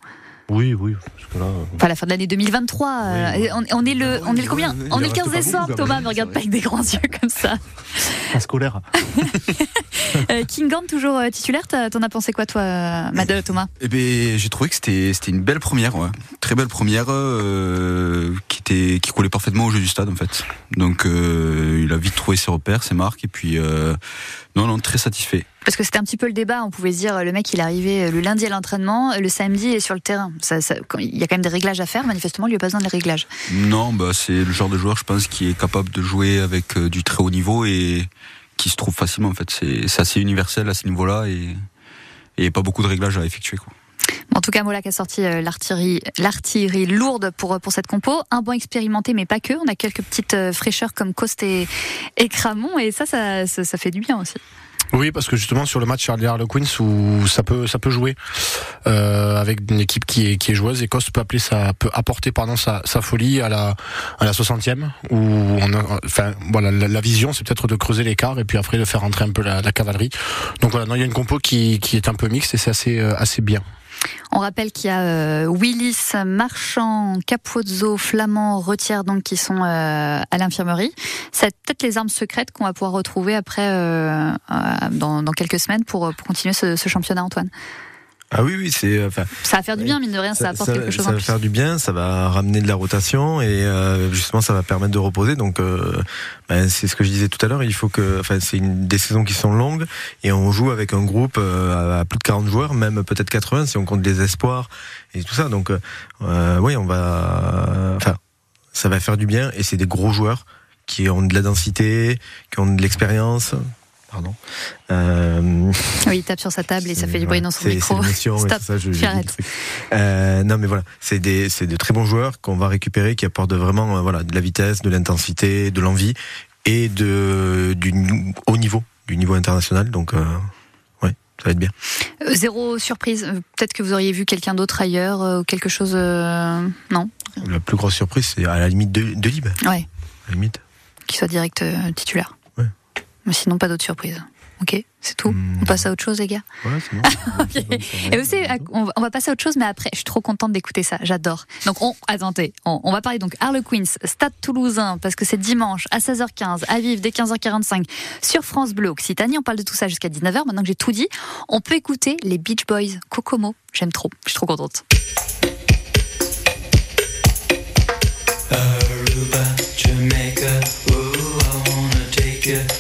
Oui, oui, parce que là. euh, Enfin, la fin de l'année 2023. euh, Oui, on, on est le, on est le combien On est le reste 15 pas décembre, Thomas, me regarde pas avec des grands yeux comme ça. pas scolaire. Euh, King Gant, toujours titulaire, t'en as pensé quoi, toi, Mad- Thomas? Eh ben, j'ai trouvé que c'était c'était une belle première, ouais. très belle première, euh, qui était qui collait parfaitement au jeu du stade en fait. Donc euh, il a vite trouvé ses repères, ses marques et puis euh, non non très satisfait. Parce que c'était un petit peu le débat. On pouvait se dire, le mec, il est arrivé euh, le lundi à l'entraînement, le samedi, il est sur le terrain. Ça, ça- quand- il y a quand même des réglages à faire. Manifestement, il lui a pas besoin de réglages. Non, bah c'est le genre de joueur, je pense, qui est capable de jouer avec euh, du très haut niveau et qui se trouve facilement en fait. C'est assez universel à ce niveau-là et et pas beaucoup de réglages à effectuer quoi. En tout cas, Mola a sorti euh, l'artillerie, lourde pour, pour cette compo. Un banc expérimenté, mais pas que. On a quelques petites euh, fraîcheurs comme Coste et, et Cramon. Et ça, ça, fait du bien aussi. Oui, parce que justement sur le match Charlie Harlequins où ça peut ça peut jouer euh, avec une équipe qui est qui est joueuse et Coste peut appeler ça peut apporter pardon sa, sa folie à la à la 60e où enfin voilà la, vision c'est peut-être de creuser l'écart et puis après de faire rentrer un peu la, cavalerie. Donc voilà, non, il y a une compo qui qui est un peu mixte et c'est assez euh, assez bien. On rappelle qu'il y a euh, Willis, Marchand, Capozzo, Flamand, Retière donc qui sont euh, à l'infirmerie. C'est peut-être les armes secrètes qu'on va pouvoir retrouver après euh, euh, dans, dans quelques semaines pour, pour continuer ce championnat, Antoine. Ah oui, oui, c'est. Enfin, Ça va faire du bien, mine de rien, ça, apporte quelque chose ça en va plus. faire du bien, ça va ramener de la rotation et euh, justement ça va permettre de reposer. Donc euh, ben, c'est ce que je disais tout à l'heure. Il faut que, enfin c'est des saisons qui sont longues et on joue avec un groupe euh, à plus de 40 joueurs, même peut-être 80 si on compte les espoirs et tout ça. Donc euh, oui, on va, enfin ça va faire du bien et c'est des gros joueurs qui ont de la densité, qui ont de l'expérience. Pardon. Euh, Oui, il tape sur sa table et ça fait du bruit dans son micro. Stop, ça, je- je- euh, non, mais voilà, c'est des, c'est de très bons joueurs qu'on va récupérer, qui apportent vraiment, euh, voilà, de la vitesse, de l'intensité, de l'envie et de du haut niveau, du niveau international. Donc, euh, ouais, ça va être bien. Zéro surprise. Peut-être que vous auriez vu quelqu'un d'autre ailleurs ou quelque chose. Non? La plus grosse surprise, c'est à la limite de, de Lib. Ouais, À la limite. qu'il soit direct titulaire. Mais sinon, pas d'autres surprises. Ok, c'est tout. Hmm. On passe à autre chose, les gars. Ouais, c'est bon. Ok. Et vous savez, on va, passer à autre chose, mais après, je suis trop contente d'écouter ça. J'adore. Donc, on, attendez, on, on va parler donc Harlequins, Stade Toulousain, parce que c'est dimanche à 16h15, à vivre dès 15h45 sur France Bleu Occitanie. On parle de tout ça jusqu'à 19h. Maintenant que j'ai tout dit, on peut écouter les Beach Boys, Kokomo. J'aime trop. Je suis trop contente. Aruba, Jamaica, ooh, I wanna take you.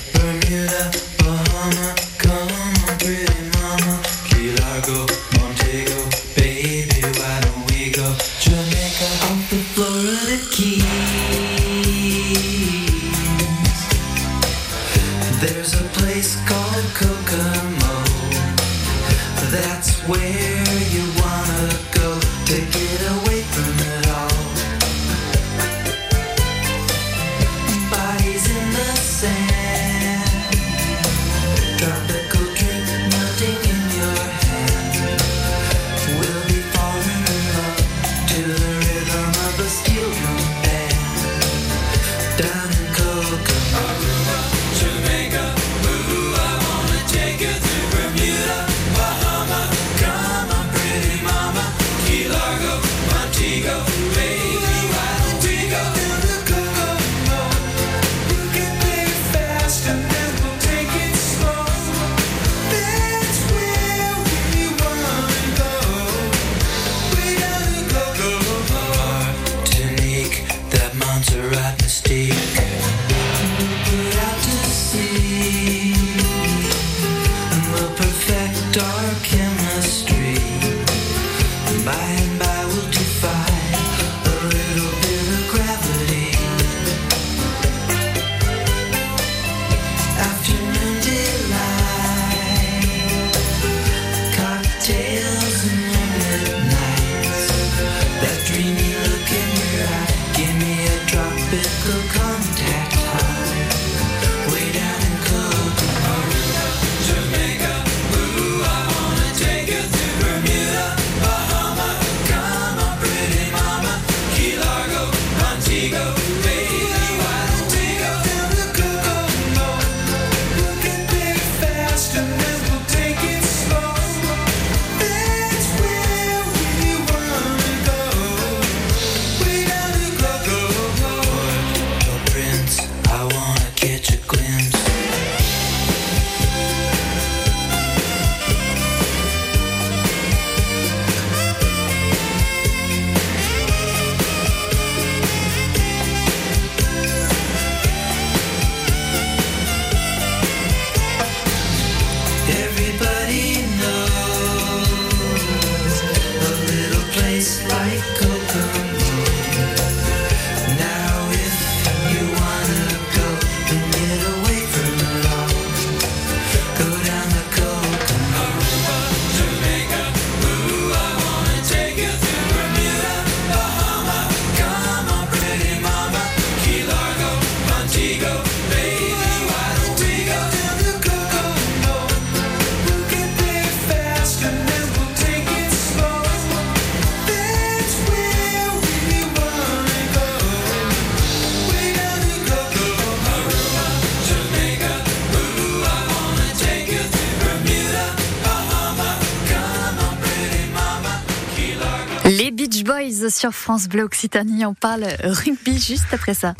France Bleu Occitanie, on parle rugby juste après ça.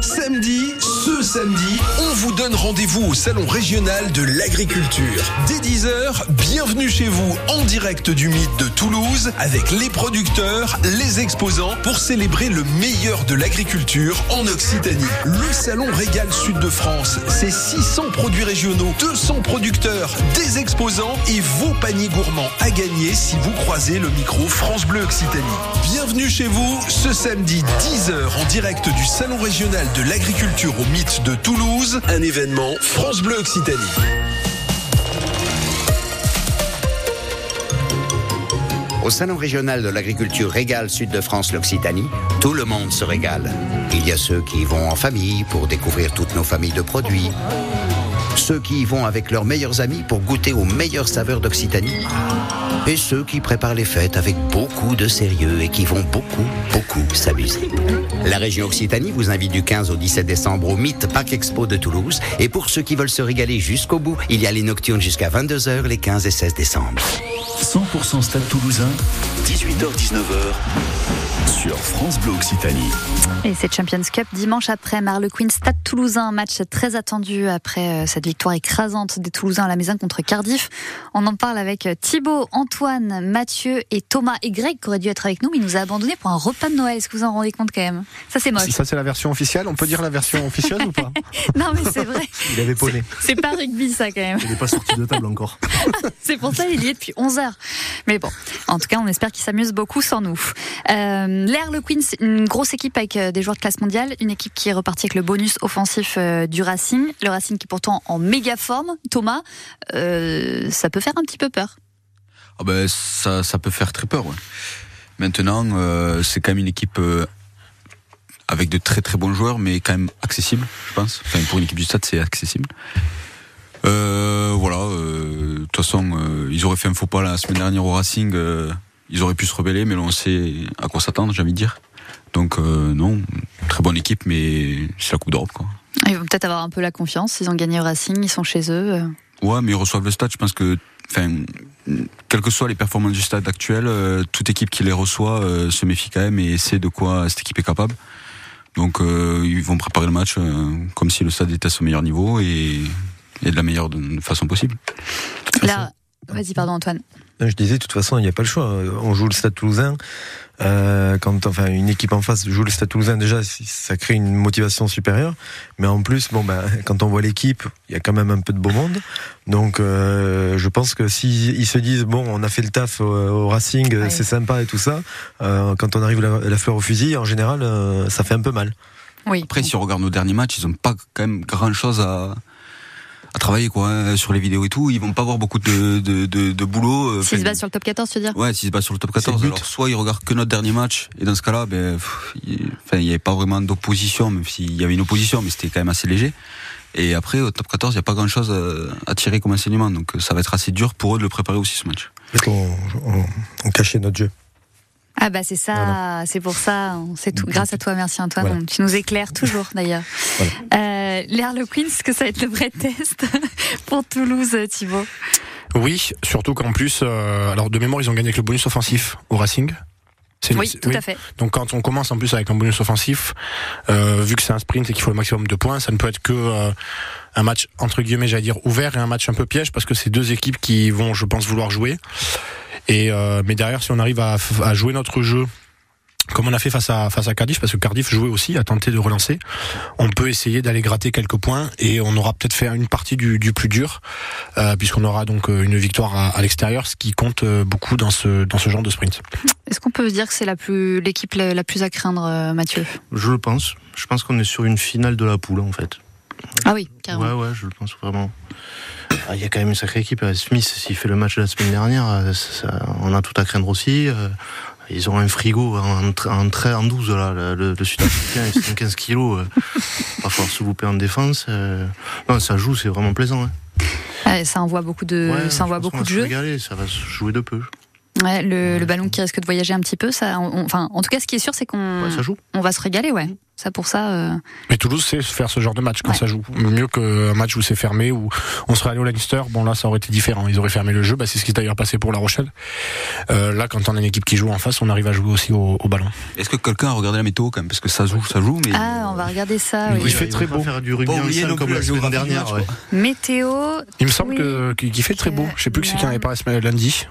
Samedi, ce samedi, on vous donne rendez-vous au Salon régional de l'agriculture. Dès 10h, bienvenue chez vous en direct du mythe de Toulouse avec les producteurs, les exposants pour célébrer le meilleur de l'agriculture en Occitanie. Le Salon Régal Sud de France, c'est 600 produits régionaux, 200 producteurs, des exposants et vos paniers gourmands à gagner si vous croisez le micro France Bleu Occitanie. Bienvenue chez vous ce samedi 10h en direct du Salon régional de l'agriculture au mythe de Toulouse, un événement France Bleu Occitanie. Au Salon régional de l'agriculture Régal Sud de France l'Occitanie, tout le monde se régale. Il y a ceux qui y vont en famille pour découvrir toutes nos familles de produits. Ceux qui y vont avec leurs meilleurs amis pour goûter aux meilleures saveurs d'Occitanie. Et ceux qui préparent les fêtes avec beaucoup de sérieux et qui vont beaucoup, beaucoup s'amuser. La région Occitanie vous invite du 15 au 17 décembre au Mythe Parc Expo de Toulouse. Et pour ceux qui veulent se régaler jusqu'au bout, il y a les nocturnes jusqu'à 22h les 15 et 16 décembre. 100% Stade Toulousain, 18h-19h, sur France Bleu Occitanie. Et c'est Champions Cup dimanche après Marlequin Stade Toulousain, un match très attendu après euh, cette victoire écrasante des Toulousains à la maison contre Cardiff. On en parle avec euh, Thibaut, Antoine, Mathieu et Thomas et Greg qui aurait dû être avec nous, mais il nous a abandonnés pour un repas de Noël. Est-ce que vous en rendez compte quand même? Ça c'est moche. Ça, c'est la version officielle. On peut dire la version officieuse ou pas? Non mais c'est vrai. Il avait poney. C'est pas rugby ça quand même. Il n'est pas sorti de table encore. C'est pour ça qu'il y est depuis 11 heures. Mais bon, en tout cas, on espère qu'il s'amuse beaucoup sans nous. Euh, Euh, L'Air Le Queen, c'est une grosse équipe avec euh, des joueurs de classe mondiale, une équipe qui est repartie avec le bonus offensif euh, du Racing, le Racing qui est pourtant en méga forme. Thomas, ça peut faire un petit peu peur. Ah ben, ça, peut faire très peur. Maintenant, c'est quand même une équipe avec de très très bons joueurs, mais quand même accessible, je pense. Enfin, pour une équipe du stade, c'est accessible. Voilà. De toute façon, ils auraient fait un faux pas la semaine dernière au Racing. Ils auraient pu se rebeller, mais là, on sait à quoi s'attendre, j'ai envie de dire. Donc euh, non, très bonne équipe, mais c'est la Coupe d'Europe, quoi. Ils vont peut-être avoir un peu la confiance. Ils ont gagné au Racing, ils sont chez eux. Ouais, mais ils reçoivent le stade. Je pense que, enfin, quelles que soient les performances du stade actuel, euh, toute équipe qui les reçoit euh, se méfie quand même et sait de quoi cette équipe est capable. Donc, ils vont préparer le match comme si le stade était à son meilleur niveau et, et de la meilleure façon possible. Là, vas-y, pardon Antoine. Je disais, de toute façon, il n'y a pas le choix. On joue le Stade Toulousain. Euh, quand enfin une équipe en face joue le Stade Toulousain, déjà, si- ça crée une motivation supérieure. Mais en plus, bon, ben, quand on voit l'équipe, il y a quand même un peu de beau monde. Donc, euh, je pense que s'ils ils se disent, bon, on a fait le taf au, au Racing, c'est sympa et tout ça, euh, quand on arrive la, la fleur au fusil, en général, euh, ça fait un peu mal. Oui. Après, si on regarde nos derniers matchs, ils n'ont pas quand même grand chose à, à travailler quoi hein, sur les vidéos et tout. Ils vont pas avoir beaucoup de, de, de, de boulot. euh, S'ils se battent sur le top 14, tu veux dire? Ouais, s'ils se battent sur le top 14, alors soit ils regardent que notre dernier match, et dans ce cas-là, ben, pff, il enfin, il n'y avait pas vraiment d'opposition, même s'il y avait une opposition, mais c'était quand même assez léger. Et après, au top 14, il n'y a pas grand-chose à, à tirer comme enseignement, donc euh, ça va être assez dur pour eux de le préparer aussi ce match. On, on, on cachait notre jeu. Ah bah c'est ça, c'est pour ça, c'est tout. Grâce à toi, merci Antoine. Voilà. Tu nous éclaires toujours d'ailleurs. Euh, Harlequins, est-ce que ça va être le vrai test pour Toulouse, Thibaut Oui, surtout qu'en plus, euh, alors de mémoire, ils ont gagné avec le bonus offensif au Racing. C'est- Oui, tout à fait. Donc quand on commence en plus avec un bonus offensif, euh, vu que c'est un sprint et qu'il faut le maximum de points, ça ne peut être que euh, un match entre guillemets, j'allais dire ouvert et un match un peu piège parce que c'est deux équipes qui vont, je pense, vouloir jouer. Et euh, mais derrière, si on arrive à, à jouer notre jeu comme on a fait face à face à Cardiff, parce que Cardiff jouait aussi, a tenté de relancer. On peut essayer d'aller gratter quelques points et on aura peut-être fait une partie du, du plus dur, euh, puisqu'on aura donc euh, une victoire à, à l'extérieur, ce qui compte euh, beaucoup dans ce dans ce genre de sprint. Est-ce qu'on peut dire que c'est la plus l'équipe la, la plus à craindre, Mathieu? Je le pense. Je pense qu'on est sur une finale de la poule, en fait. Ah oui, carrément. Ouais, ouais, je le pense vraiment. Ah, Il y a quand même une sacrée équipe. Smith, s'il fait le match de la semaine dernière, ça- on a tout à craindre aussi. Ils ont un frigo en, en, en 12, là, le, Sud-Africain, il fait 15 kilos. euh, va falloir se louper en défense. euh. Non, ça joue, c'est vraiment plaisant. hein. Ouais, ça envoie beaucoup de, Ouais, ça envoie beaucoup qu'on de va se jeux. régaler, ça va se jouer de peu. Ouais, le, le ballon qui risque de voyager un petit peu, ça, on- enfin, en tout cas, ce qui est sûr, c'est qu'on, ça joue. on va se régaler, ouais. Ça pour ça. euh, Mais Toulouse sait faire ce genre de match quand ça joue. Mieux qu'un match où c'est fermé, où on serait allé au Leinster, bon là ça aurait été différent. Ils auraient fermé le jeu, bah, c'est ce qui est d'ailleurs passé pour La Rochelle. Euh, là, quand on a une équipe qui joue en face, on arrive à jouer aussi au, au ballon. Est-ce que quelqu'un a regardé la météo quand même? Parce que ça joue, ça joue, mais Ah, on va regarder ça. Oui, oui. il fait très beau. Faire du rugby en comme la semaine dernière. ouais. Météo. Il me semble oui. qu'il fait très beau. Je sais plus que c'est qui en avait parlé ce lundi.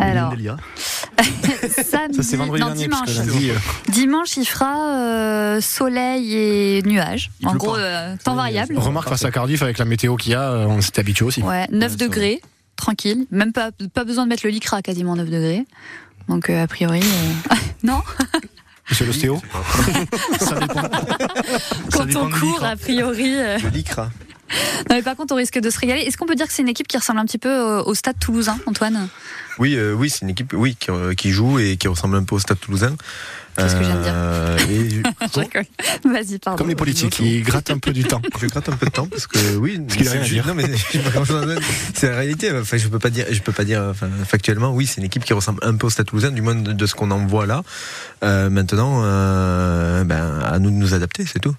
Alors. Samedi- Ça c'est vendredi non, dernier, dimanche. lundi. euh, Dimanche, il fera euh, soleil et nuages. En gros, euh, temps variable. Remarque face à Cardiff avec la météo qu'il y a, euh, on s'était habitué aussi. Ouais, 9 degrés, tranquille. Même pas, pas besoin de mettre le lycra, quasiment 9 degrés. Donc, euh, a priori. euh, non Monsieur l'ostéo Quand dépend on du court, a priori. euh, Le Lycra. Non, mais par contre, on risque de se régaler. Est-ce qu'on peut dire que c'est une équipe qui ressemble un petit peu au stade toulousain, Antoine? Oui, euh, oui, c'est une équipe, oui, qui, euh, qui joue et qui ressemble un peu au Stade Toulousain. Qu'est-ce que je viens de dire Euh, et-. Vas-y, pardon. Comme les politiques, ils grattent un peu du temps. Je gratte un peu de temps parce que oui, Parce qu'il a rien à c'est- dire. Non, mais c'est la réalité. Enfin, je peux pas dire, je peux pas dire. Enfin, factuellement, oui, c'est une équipe qui ressemble un peu au Stade Toulousain, du moins de, de ce qu'on en voit là. Euh, maintenant, euh, ben, à nous de nous adapter, c'est tout.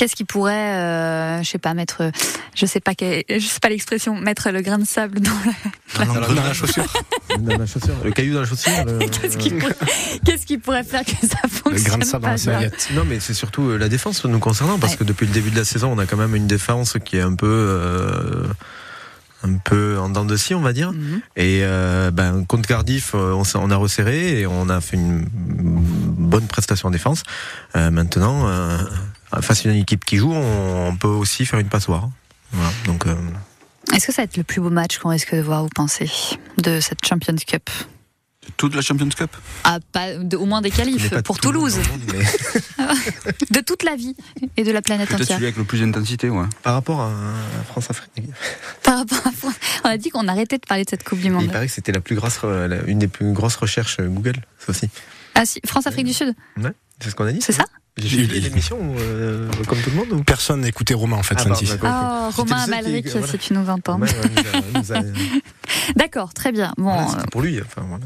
Qu'est-ce qui pourrait, euh, je sais pas, mettre, euh, je sais pas, quel- je sais pas l'expression, mettre le grain de sable dans la. Dans, la- dans la chaussure. Dans la chaussure, le caillou dans la chaussure. le- Qu'est-ce qui, pourrait, qu'est-ce qui pourrait faire que ça fonctionne pas ça Non, mais c'est surtout euh, la défense nous concernant, parce que depuis le début de la saison, on a quand même une défense qui est un peu. euh, un peu en dents de scie, on va dire. Et euh, ben, contre Cardiff, euh, on, a resserré et on a fait une bonne prestation en défense. Euh, maintenant, euh, face à une équipe qui joue, on, on peut aussi faire une passoire. Voilà, donc, euh, Est-ce que ça va être le plus beau match qu'on risque de voir, vous pensez, de cette Champions Cup? Toute la Champions Cup? Ah, pas, de- au moins des qualifs pour Toulouse. de toute la vie et de la planète entière. celui avec le plus d'intensité, ouais. Par rapport à France-Afrique, Par rapport à- On a dit qu'on arrêtait de parler de cette Coupe du Monde. il paraît que c'était la plus grosse, une des plus grosses recherches euh, Google, ça aussi. Ah si, France-Afrique du Sud. Ouais, c'est ce qu'on a dit. C'est ça J'ai suivi l'émission euh, comme tout le monde. ou Personne n'écoutait Romain en fait, Ah, Santi. Oh, Romain qui- Amalric, voilà. si tu nous entends. A- D'accord, très bien. Bon, voilà, c'était pour lui. Enfin, voilà.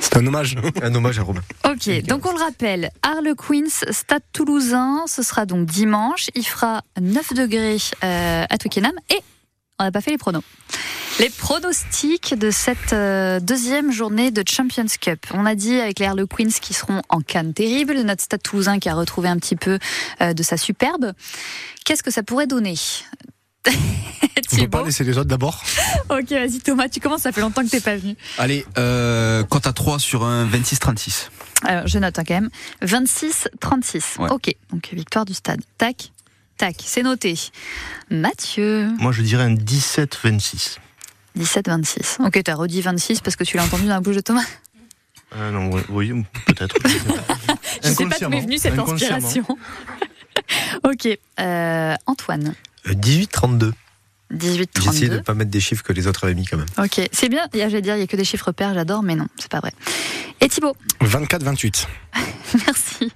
C'est un hommage. Un hommage à Romain. Ok, donc on le rappelle, Harlequins, Stade Toulousain, ce sera donc dimanche. Il fera 9 degrés euh, à Twickenham et on n'a pas fait les pronos. Les pronostics de cette euh, deuxième journée de Champions Cup. On a dit avec les Harlequins qui seront en canne terrible, notre Stade Toulousain qui a retrouvé un petit peu euh, de sa superbe. Qu'est-ce que ça pourrait donner? On peut pas laisser les autres d'abord. Ok, vas-y Thomas, tu commences, ça fait longtemps que t'es pas venu. Allez, euh, à 3 sur un 26-36. Alors, je note hein, quand même. 26-36. Ouais. Ok, donc victoire du stade. Tac, tac, c'est noté. Mathieu, Moi, je dirais un 17-26. 17-26. Ok, t'as redit 26 parce que tu l'as entendu dans la bouche de Thomas. Euh, non, oui, oui, peut-être. Je sais pas d'où m'est venue cette inspiration. ok, euh, Antoine, Euh, 18-32. 18-32. J'ai essayé de ne pas mettre des chiffres que les autres avaient mis quand même. Ok, c'est bien. Il y a- J'allais dire, il y a que des chiffres pairs, j'adore, mais non, c'est pas vrai. Et Thibaut, 24-28. merci.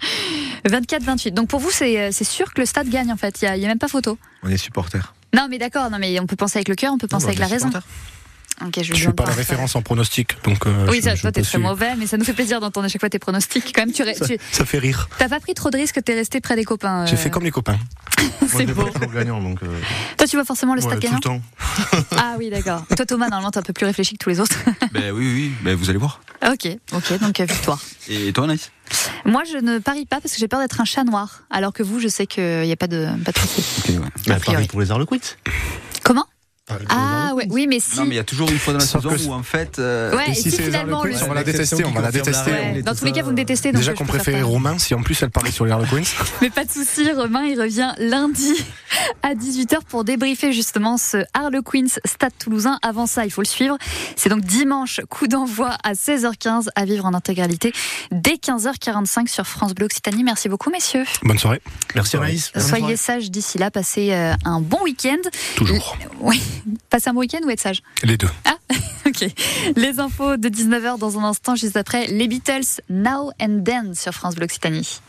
24-28. Donc pour vous, c'est euh, c'est sûr que le stade gagne en fait. Il n'y a, il y a même pas photo. On est supporters. Non, mais d'accord, non, mais on peut penser avec le cœur, on peut penser bah, avec la raison. Ok, je, demande pas la référence en pronostic, donc. euh, Oui, je- ça, je toi, t'es très mauvais, mais ça nous fait plaisir d'entendre à chaque fois tes pronostics. Quand même, tu, Ça, tu ça fait rire. t'as pas pris trop de risques, t'es resté près des copains. J'ai euh. fait comme les copains. C'est beau. toujours gagnant, donc. euh, Toi, tu vois forcément le ouais, stade tout gagnant le temps. Ah oui, d'accord. Toi, Thomas, normalement, t'es un peu plus réfléchi que tous les autres. ben oui, oui, ben vous allez voir. ok, ok, donc euh, victoire. Et toi, Anaïs? Moi, je ne parie pas parce que j'ai peur d'être un chat noir, alors que vous, je sais qu'il n'y a pas de, pas de souci. Ok, ouais. Priori. pareil pour les Harlequins. Comment? Ah ouais, oui, mais si. Non, mais il y a toujours une fois dans la Sauf saison que- où en fait. euh, Ouais, et, si si, c'est les finalement le. On va la détester, on va la détester. Ouais, dans tous les cas, vous me détestez. Donc Déjà euh, qu'on préfère préférait. Romain, si en plus elle parlait sur les Harlequins. Mais pas de souci, Romain, il revient lundi à 18h pour débriefer justement ce Harlequins Stade Toulousain. Avant ça, il faut le suivre. C'est donc dimanche, coup d'envoi à 16h15 à vivre en intégralité dès 15h45 sur France Bleu Occitanie. Merci beaucoup, messieurs. Bonne soirée. Merci Anaïs. Soyez sages d'ici là, passez euh, un bon week-end. Toujours. Oui, passez un bon week-end ou être sage Les deux. Ah, ok. Les infos de 19h dans un instant, juste après les Beatles Now and Then sur France Bleu Occitanie.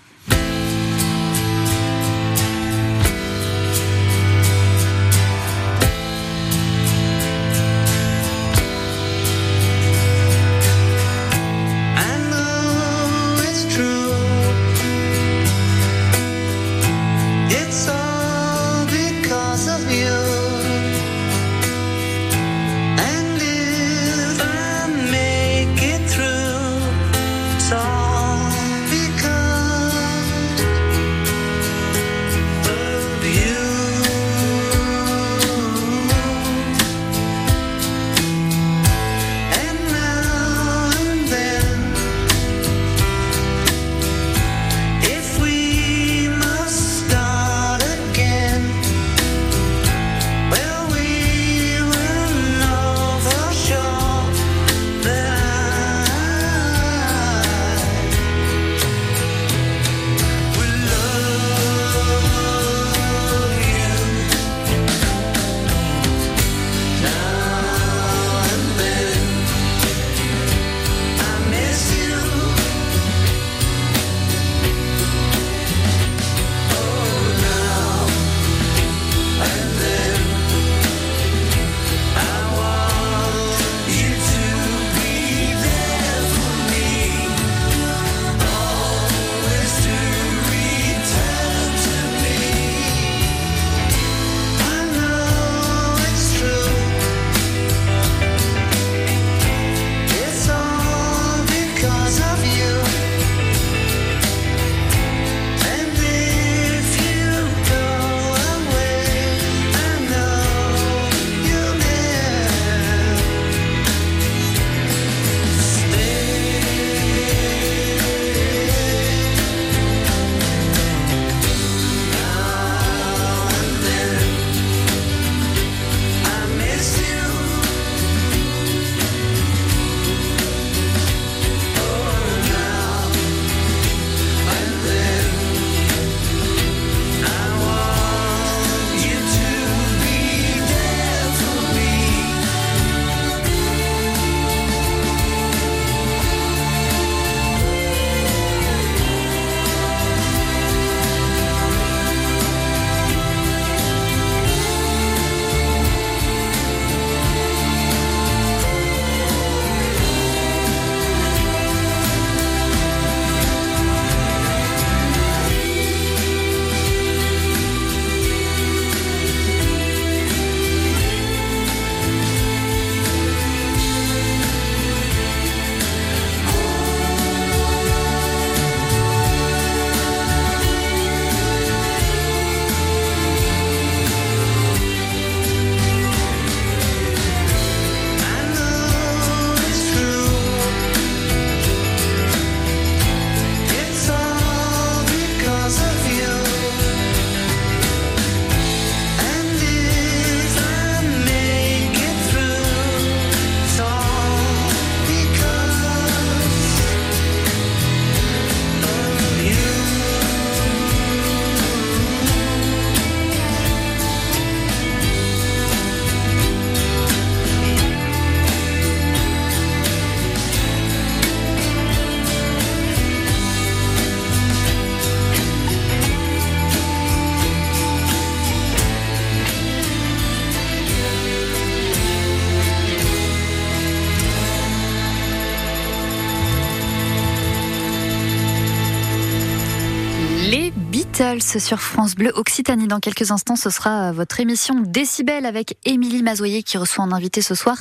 Sur France Bleu Occitanie. Dans quelques instants, ce sera votre émission Décibel avec Émilie Mazoyer qui reçoit en invité ce soir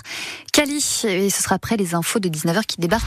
Cali. Et ce sera après les infos de 19h qui débarquent.